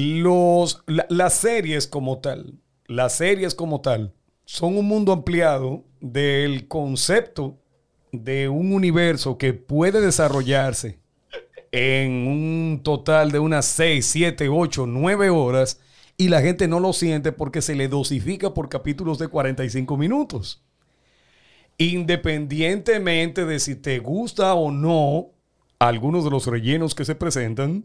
Los, la- las series como tal, las series como tal, son un mundo ampliado del concepto de un universo que puede desarrollarse en un total de unas 6, 7, 8, 9 horas y la gente no lo siente porque se le dosifica por capítulos de 45 minutos. Independientemente de si te gusta o no algunos de los rellenos que se presentan,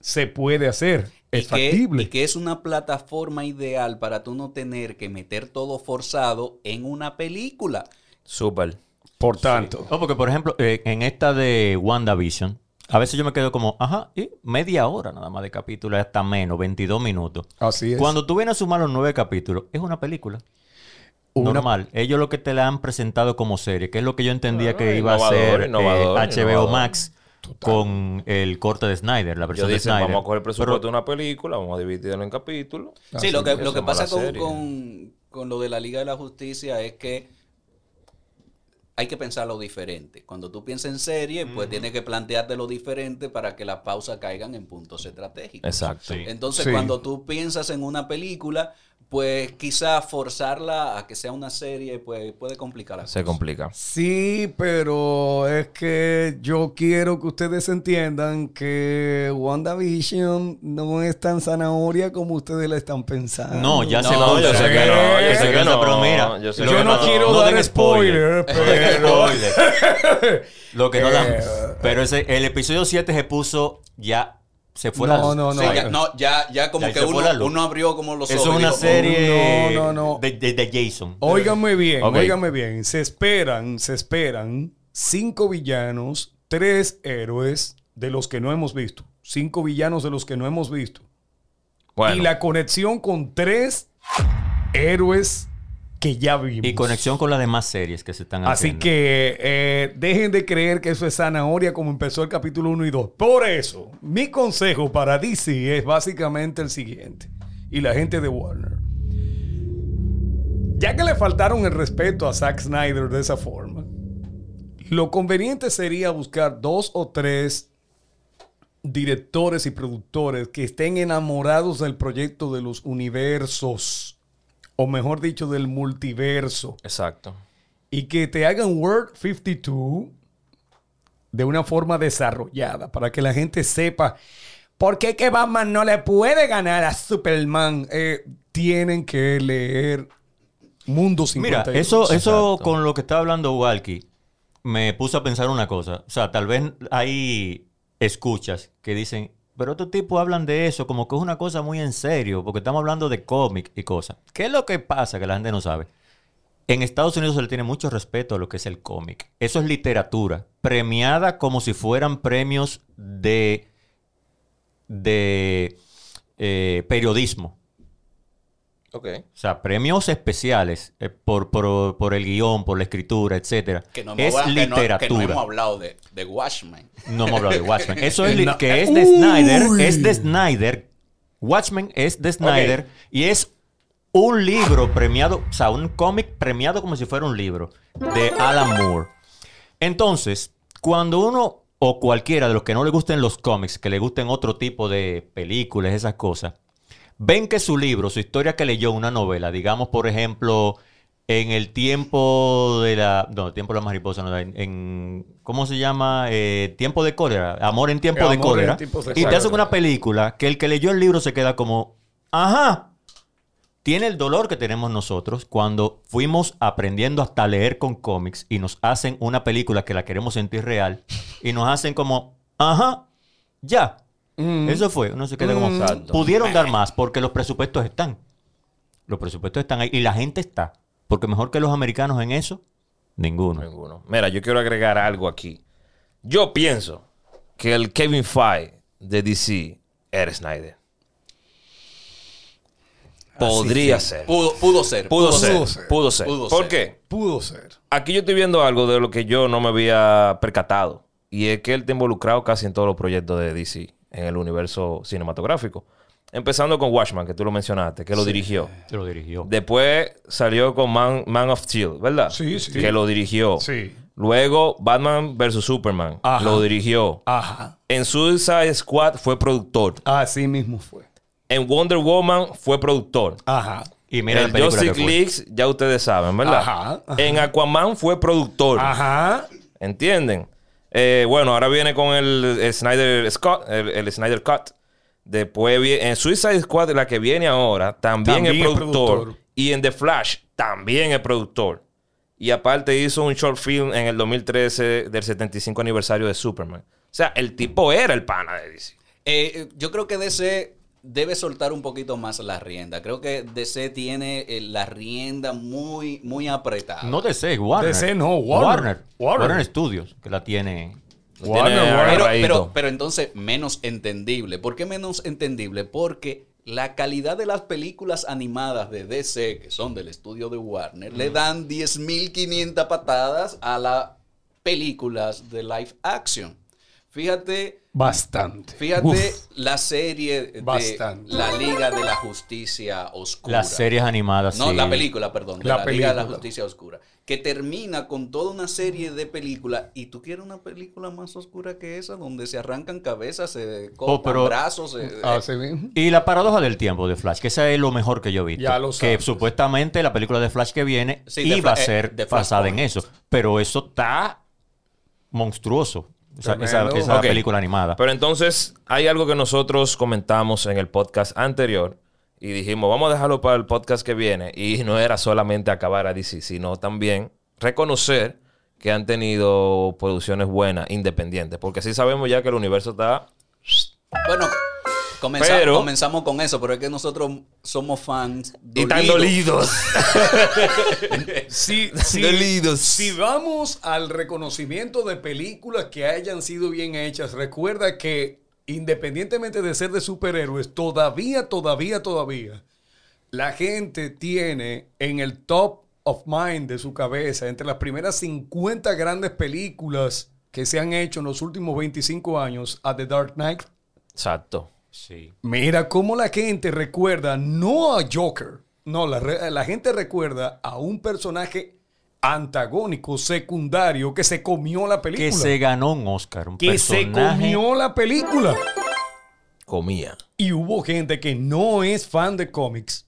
se puede hacer. Y Es que, factible. y que es una plataforma ideal para tú no tener que meter todo forzado en una película. Súper. Por tanto, No, porque por ejemplo, eh, en esta de WandaVision, a veces yo me quedo como, ajá, y media hora nada más de capítulo, hasta menos, 22 minutos. así es. Cuando tú vienes a sumar los nueve capítulos, es una película. Una- Normal. Ellos lo que te la han presentado como serie, que es lo que yo entendía que iba a ser innovador, eh, HBO innovador. Max. Con el corte de Snyder, la Yo versión de dicen, Snyder. vamos a coger el presupuesto Pero- de una película, vamos a dividirlo en capítulos. Sí, lo que, lo que pasa con, con- con lo de la Liga de la Justicia es que hay que pensarlo diferente. Cuando tú piensas en serie, pues tienes que plantearte lo diferente para que las pausas caigan en puntos estratégicos. Exacto. Sí. Entonces, Sí. cuando tú piensas en una película, pues quizás forzarla a que sea una serie, pues puede complicar la Se complica. Sí, pero es que yo quiero que ustedes entiendan que WandaVision no es tan zanahoria como ustedes la están pensando. No, ya No, se yo nota. sé que no, yo sé que no, pero mira, yo sé lo que Yo que no no, quiero no dar spoiler, pero... Lo que no dan. Eh, Pero ese, el episodio 7 se puso ya. Se fue No, la luz. no, Sí, no. ya, no, ya, ya como Ya que uno, abrió como los Eso ojos. es una serie no, no. De, de- de Jason. Óigame bien, Ok. óigame bien. Se esperan, se esperan cinco villanos, tres héroes de los que no hemos visto. Cinco villanos de los que no hemos visto. Bueno, Y la conexión con tres héroes que ya vimos. Y conexión con las demás series que se están Así haciendo. que eh, dejen de creer que eso es zanahoria como empezó el capítulo 1 y 2. Por eso, mi consejo para DC es básicamente el siguiente. Y la gente de Warner. Ya que le faltaron el respeto a Zack Snyder de esa forma, lo conveniente sería buscar dos o tres directores y productores que estén enamorados del proyecto de los universos, o mejor dicho, del multiverso exacto. y que te hagan Word 52 de una forma desarrollada para que la gente sepa por qué que Batman no le puede ganar a Superman. Eh, tienen que leer Mundo 52. Mira, eso, eso con lo que estaba hablando Walkie, me puso a pensar una cosa. O sea, tal vez hay escuchas que dicen, pero estos tipos hablan de eso como que es una cosa muy en serio, porque estamos hablando de cómic y cosas. ¿Qué es lo que pasa que la gente no sabe? En Estados Unidos se le tiene mucho respeto a lo que es el cómic. Eso es literatura, premiada como si fueran premios de, de eh, periodismo. Ok. O sea, premios especiales eh, por, por, por el guion, por la escritura, etcétera. Que no, hemos es habla- que no- literatura. que no hemos hablado de, de Watchmen. No hemos hablado de Watchmen. Eso es No. que es de Uy. Snyder. Es de Snyder. Watchmen es de Snyder. Y es un libro premiado, o sea, un cómic premiado como si fuera un libro de Alan Moore. Entonces, cuando uno o cualquiera de los que no le gusten los cómics, que le gusten otro tipo de películas, esas cosas, ven que su libro, su historia que leyó, una novela, digamos, por ejemplo, en el tiempo de la. No, tiempo de la mariposa, no, en. en- ¿Cómo se llama? Eh, tiempo de cólera. Amor en tiempo de cólera. y te hacen una película que el que leyó el libro se queda como. Ajá. Tiene el dolor que tenemos nosotros cuando fuimos aprendiendo hasta leer con cómics y nos hacen una película que la queremos sentir real y nos hacen como, ajá, ya. Mm. Eso fue. Uno se queda como, Exacto. pudieron dar más porque los presupuestos están. Los presupuestos están ahí y la gente está. Porque mejor que los americanos en eso, ninguno. Ninguno. Mira, yo quiero agregar algo aquí. Yo pienso que el Kevin Feige de DC era Snyder. Podría ser. Pudo, pudo ser. Pudo, ser, pudo ser. Pudo ser. Pudo ¿Por ser. qué? Pudo ser. Aquí yo estoy viendo algo de lo que yo no me había percatado. Y es que él está involucrado casi en todos los proyectos de DC en el universo cinematográfico. Empezando con Watchman, que tú lo mencionaste, que lo dirigió. Se lo dirigió. Después salió con Man, Man of Steel, ¿verdad? Sí, sí. Que lo dirigió. Sí. Luego Batman vs. Superman. Ajá. Lo dirigió. Ajá. En Suicide Squad fue productor. Así mismo fue. En Wonder Woman fue productor. Ajá. Y mira que Justice. League, ya ustedes saben, ¿verdad? Ajá, ajá. En Aquaman fue productor. Ajá. ¿Entienden? Eh, bueno, ahora viene con el, el Snyder Scott, el, el Snyder Cut. Después viene en Suicide Squad, la que viene ahora, también, También es productor. productor. Y en The Flash, también es productor. Y aparte hizo un short film en el 2013 del 75 aniversario de Superman. O sea, el tipo era el pana de DC. Eh, yo creo que DC debe soltar un poquito más la rienda. Creo que DC tiene eh, la rienda muy, muy apretada. No DC, Warner. DC no, Warner. Warner. Warner. Warner Studios, que la tiene. Warner, tiene Warner. pero, agarradito. pero, pero entonces menos entendible. ¿Por qué menos entendible? Porque la calidad de las películas animadas de DC, que son del estudio de Warner, le dan 10.500 patadas a las películas de live action. Fíjate, Bastante. fíjate Uf. la serie de Bastante. la Liga de la Justicia Oscura. Las series animadas. No, sí. la película, perdón. de La La, Liga de la. Justicia Oscura. Que termina con toda una serie de películas. ¿Y tú quieres una película más oscura que esa? Donde se arrancan cabezas, se cortan Oh, pero- brazos. se- Así mismo. Y la paradoja del tiempo de Flash, que esa es lo mejor que yo he visto. Ya lo que sabes. supuestamente la película de Flash que viene Sí, iba a eh, ser de basada en eso. Pero eso está monstruoso. O sea, esa, película animada. Pero entonces hay algo que nosotros comentamos en el podcast anterior y dijimos, vamos a dejarlo para el podcast que viene. Y no era solamente acabar a DC, sino también reconocer que han tenido producciones buenas, independientes. Porque sí sabemos ya que el universo está... Bueno, Pero- comenzamos con eso, pero es que nosotros somos fans. Y tan dolidos. Si, si- Dolidos. si vamos al reconocimiento de películas que hayan sido bien hechas, recuerda que independientemente de ser de superhéroes, todavía, todavía, todavía, la gente tiene en el top of mind de su cabeza, entre las primeras 50 grandes películas que se han hecho en los últimos 25 años, a The Dark Knight. Exacto. Sí. Mira cómo la gente recuerda no a Joker, no, la, gente recuerda a un personaje antagónico, secundario, que se comió la película. Que se ganó un Oscar. Un Que se comió la película. Comía. Y hubo gente que no es fan de cómics,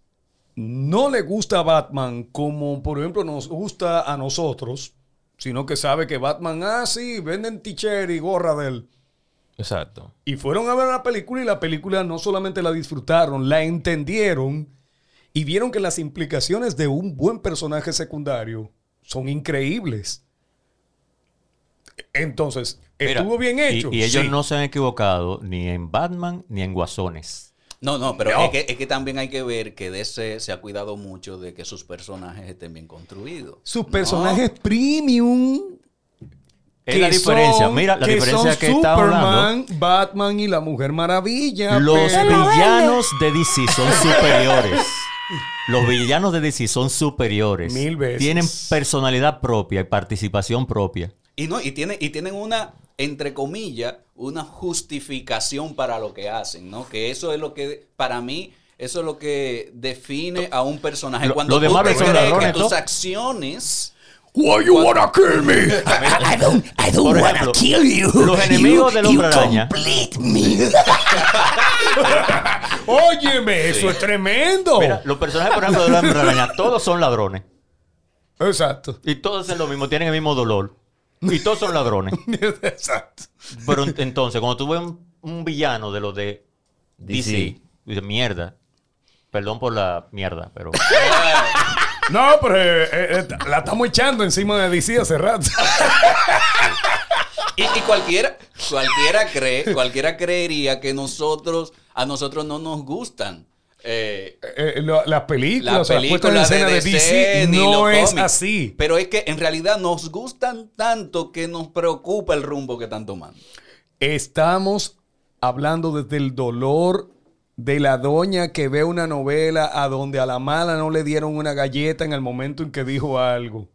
no le gusta Batman como por ejemplo nos gusta a nosotros, sino que sabe que Batman, ah, sí, venden t-shirt y gorra de él. Exacto. Y fueron a ver la película y la película no solamente la disfrutaron, la entendieron y vieron que las implicaciones de un buen personaje secundario son increíbles. Entonces, Mira, estuvo bien hecho. Y, ellos Sí. no se han equivocado ni en Batman ni en Guasones. No, no, pero No. Es, que, es que también hay que ver que DC se ha cuidado mucho de que sus personajes estén bien construidos. Sus No. personajes premium. Es que la diferencia. son- Mira, la que diferencia son que está hablando. Superman, Batman y la Mujer Maravilla. Los pero- villanos de DC son superiores. Los villanos de DC son superiores. Mil veces. Tienen personalidad propia y participación propia. Y no, y tiene, y tienen una, entre comillas, una justificación para lo que hacen, ¿no? Que eso es lo que, para mí, eso es lo que define a un personaje. Lo- Cuando lo tú te crees que tus acciones Why you wanna kill me? I don't, I don't Por wanna ejemplo, kill you. los enemigos del Hombre you Araña. complete me. Óyeme, eso es tremendo. Mira, los personajes, por ejemplo, de la Hombre Araña, todos son ladrones. Exacto. Y todos hacen lo mismo, tienen el mismo dolor. Y todos son ladrones. Exacto. Pero ent- entonces, cuando tú ves un, un villano de los de DC, DC. dices, mierda. Perdón por la mierda, pero. No, pero eh, eh, la estamos echando encima de DC hace rato. Y, y cualquiera, cualquiera cree, cualquiera creería que nosotros, a nosotros no nos gustan. eh, Eh, lo- las películas, la o sea, película de de DC, no es cómics. así. Pero es que en realidad nos gustan tanto que nos preocupa el rumbo que están tomando. Estamos hablando desde el dolor de la doña que ve una novela a donde a la mala no le dieron una galleta en el momento en que dijo algo.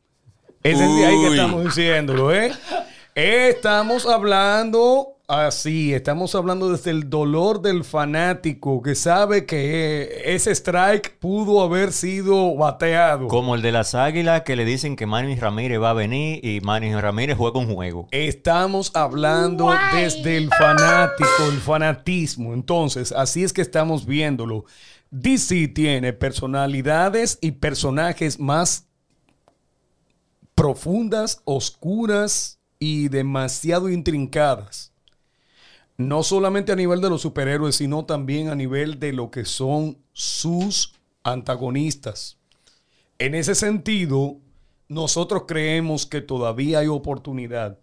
Ese es de ahí que estamos diciéndolo, ¿eh? Estamos hablando así, estamos hablando desde el dolor del fanático que sabe que ese strike pudo haber sido bateado. Como el de las águilas que le dicen que Manny Ramírez va a venir y Manny Ramírez juega un juego. Estamos hablando desde el fanático, el fanatismo. Entonces, así es que estamos viéndolo. DC tiene personalidades y personajes más profundas, oscuras y demasiado intrincadas. No solamente a nivel de los superhéroes, sino también a nivel de lo que son sus antagonistas. En ese sentido, nosotros creemos que todavía hay oportunidad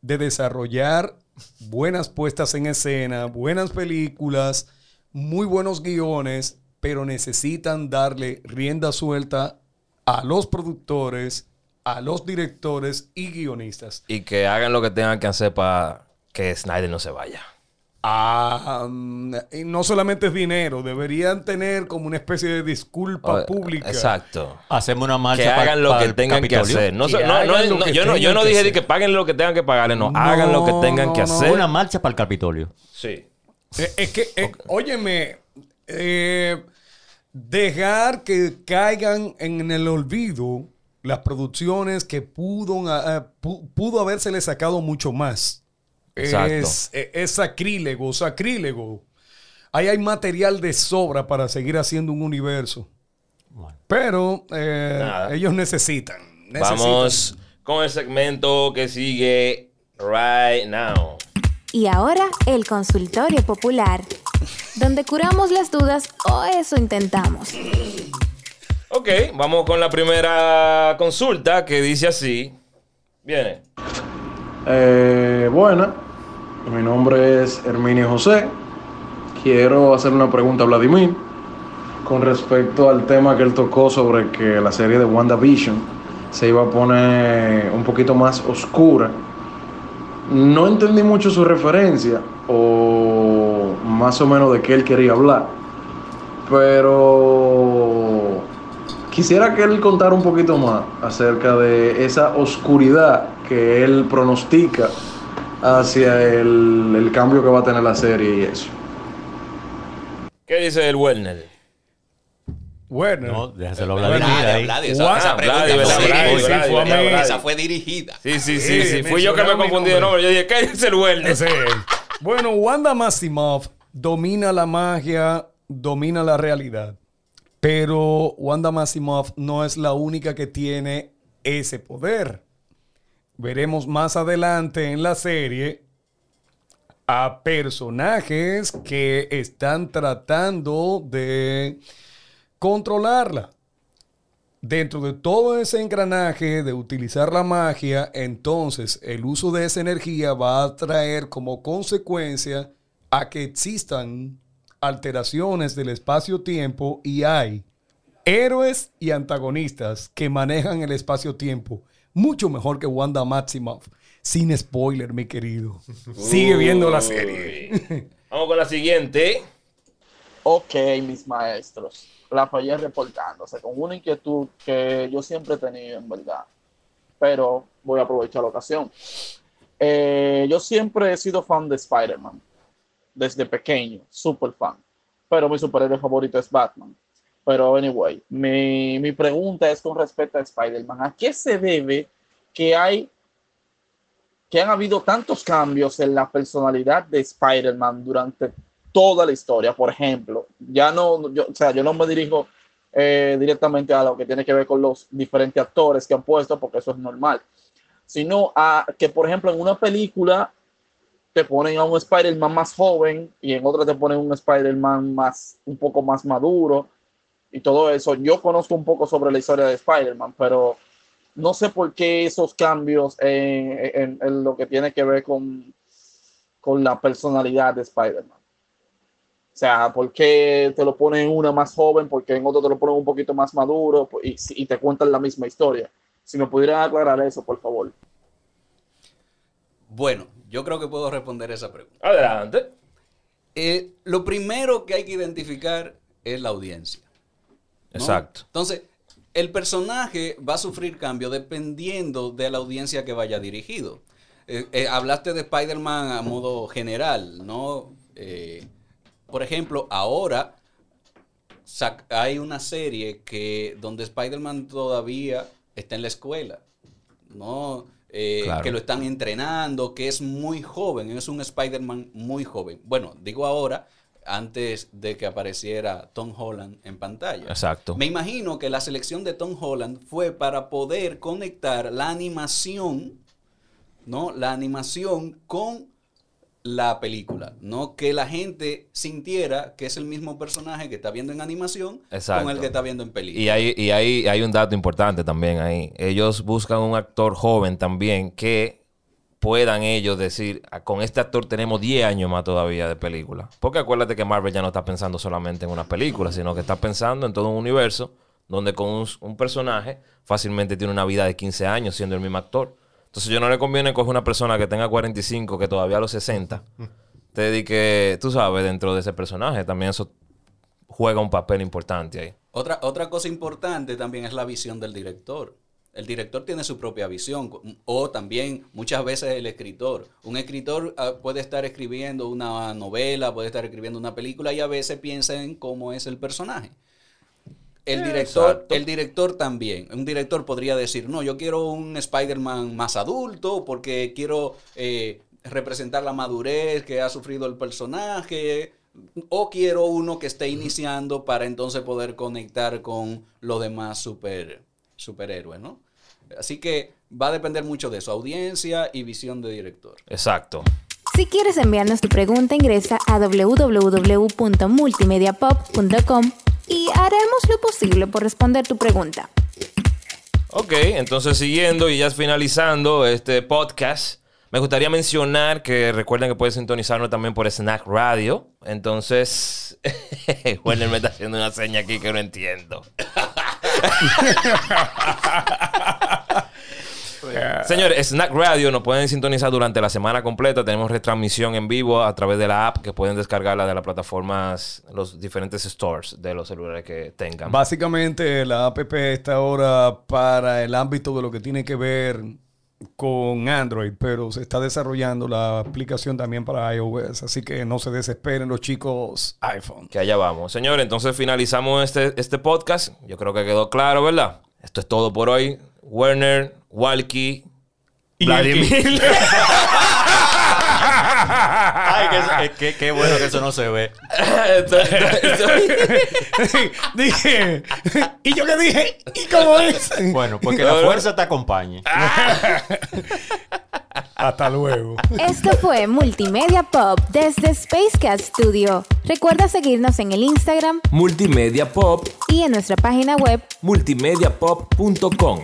de desarrollar buenas puestas en escena, buenas películas, muy buenos guiones, pero necesitan darle rienda suelta a los productores, a los directores y guionistas. Y que hagan lo que tengan que hacer para que Snyder no se vaya. Ah, y no solamente es dinero, deberían tener como una especie de disculpa Ah, pública. Exacto. Hacemos una marcha Que hagan lo que el tengan que Capitolio. hacer. No, Que no, no, hagan lo no, que yo, no, yo no dije que paguen lo que tengan que pagarle, no. No, hagan lo que tengan no, que hacer. Una marcha para el Capitolio. Sí. Eh, Es que, eh, óyeme, eh, dejar que caigan en el olvido las producciones que pudo, ah, pu- pudo habérsele sacado mucho más. Exacto. Es, eh, es sacrílego, sacrílego. Ahí hay material de sobra para seguir haciendo un universo. Bueno. Pero eh, ellos necesitan. necesitan. Vamos con el segmento que sigue right now. Y ahora el consultorio popular, donde curamos las dudas o eso intentamos. Ok, vamos con la primera consulta que dice así. Viene. Eh, buena, mi nombre es Herminio José. Quiero hacer una pregunta a Vladimir con respecto al tema que él tocó sobre que la serie de WandaVision se iba a poner un poquito más oscura. No entendí mucho su referencia o más o menos de qué él quería hablar, pero quisiera que él contara un poquito más acerca de esa oscuridad que él pronostica hacia el, el cambio que va a tener la serie y eso. ¿Qué dice el Werner? Bueno, No, déjaselo hablar Vladi, ahí. Vladi, esa, pregunta Vladi, fue Vladi, dirigida. Vladi, sí, Vladi, fue a Vladi, mí. Vladi. Esa fue dirigida. Sí, sí, sí, Sí, sí. Fui yo que me confundí de nombre. Yo dije, ¿qué dice el Werner? Bueno, Wanda Maximoff domina la magia, domina la realidad. Pero Wanda Maximoff no es la única que tiene ese poder. Veremos más adelante en la serie a personajes que están tratando de controlarla. Dentro de todo ese engranaje de utilizar la magia, entonces el uso de esa energía va a traer como consecuencia a que existan alteraciones del espacio-tiempo y hay héroes y antagonistas que manejan el espacio-tiempo mucho mejor que Wanda Maximoff. Sin spoiler, mi querido. Sigue viendo la serie. Vamos con la siguiente. Ok, mis maestros. Rafael reportándose con una inquietud que yo siempre he tenido, en verdad. Pero voy a aprovechar la ocasión. Eh, yo siempre he sido fan de Spider-Man. Desde pequeño, súper fan. Pero mi superhéroe favorito es Batman. Pero, anyway, mi, mi pregunta es con respecto a Spider-Man. ¿A qué se debe que hay que han habido tantos cambios en la personalidad de Spider-Man durante toda la historia. Por ejemplo, ya no, yo, o sea, yo no me dirijo eh, directamente a lo que tiene que ver con los diferentes actores que han puesto, porque eso es normal, sino a que, por ejemplo, en una película te ponen a un Spider-Man más joven y en otra te ponen un Spider-Man más, un poco más maduro y todo eso. Yo conozco un poco sobre la historia de Spider-Man, pero no sé por qué esos cambios en, en- en lo que tiene que ver con, con la personalidad de Spider-Man. O sea, ¿por qué te lo ponen en una más joven? Porque en otro te lo ponen un poquito más maduro y, y te cuentan la misma historia. Si me pudieran aclarar eso, por favor. Bueno, yo creo que puedo responder esa pregunta. Adelante. Eh, lo primero que hay que identificar es la audiencia. ¿No? Exacto. Entonces, el personaje va a sufrir cambio dependiendo de la audiencia que vaya dirigido. Eh, eh, hablaste de Spider-Man a modo general, ¿no? Eh, por ejemplo, ahora hay una serie que donde Spider-Man todavía está en la escuela, ¿no? Eh, Claro. Que lo están entrenando, que es muy joven, es un Spider-Man muy joven. Bueno, digo ahora, antes de que apareciera Tom Holland en pantalla. Exacto. Me imagino que la selección de Tom Holland fue para poder conectar la animación, ¿no? La animación con la película, ¿no? Que la gente sintiera que es el mismo personaje que está viendo en animación Exacto. con el que está viendo en película. Y hay, y hay, hay un dato importante también ahí. Ellos buscan un actor joven también que puedan ellos decir, "Ah, con este actor tenemos 10 años más todavía de película. Porque acuérdate que Marvel ya no está pensando solamente en una película, sino que está pensando en todo un universo donde con un, personaje fácilmente tiene una vida de 15 años siendo el mismo actor. Entonces yo no le conviene coger una persona que tenga 45, que todavía a los 60, te dediques, tú sabes, dentro de ese personaje. También eso juega un papel importante ahí. Otra, otra cosa importante también es la visión del director. El director tiene su propia visión, o también muchas veces el escritor. Un escritor ah, puede estar escribiendo una novela, puede estar escribiendo una película y a veces piensa en cómo es el personaje. El director, Exacto. el director también. Un director podría decir, no, yo quiero un Spider-Man más adulto porque quiero eh, representar la madurez que ha sufrido el personaje. O quiero uno que esté iniciando para entonces poder conectar con los demás super, superhéroes, ¿no? Así que va a depender mucho de su audiencia y visión de director. Exacto. Si quieres enviarnos tu pregunta, ingresa a www.multimediapop.com y haremos lo posible por responder tu pregunta. Ok, entonces siguiendo y ya finalizando este podcast, me gustaría mencionar que recuerden que pueden sintonizarnos también por Snack Radio. Entonces, Werner me está haciendo una seña aquí que no entiendo. Señores, Snack Radio nos pueden sintonizar durante la semana completa. Tenemos retransmisión en vivo a través de la app que pueden descargarla de las plataformas, los diferentes stores de los celulares que tengan. Básicamente la app está ahora para el ámbito de lo que tiene que ver con Android, pero se está desarrollando la aplicación también para iOS, así que no se desesperen los chicos iPhone. Que allá vamos. Señores, entonces finalizamos este, este podcast. Yo creo que quedó claro, ¿verdad? Esto es todo por hoy. Werner, Walkie, Vladimir. Ay, que- qué bueno que eso no se ve. dije, ¿y yo qué dije? ¿Y cómo es? Bueno, porque la fuerza te acompañe. Hasta luego. Esto fue Multimedia Pop desde Space Cat Studio. Recuerda seguirnos en el Instagram Multimedia Pop, y en nuestra página web multimediapop.com.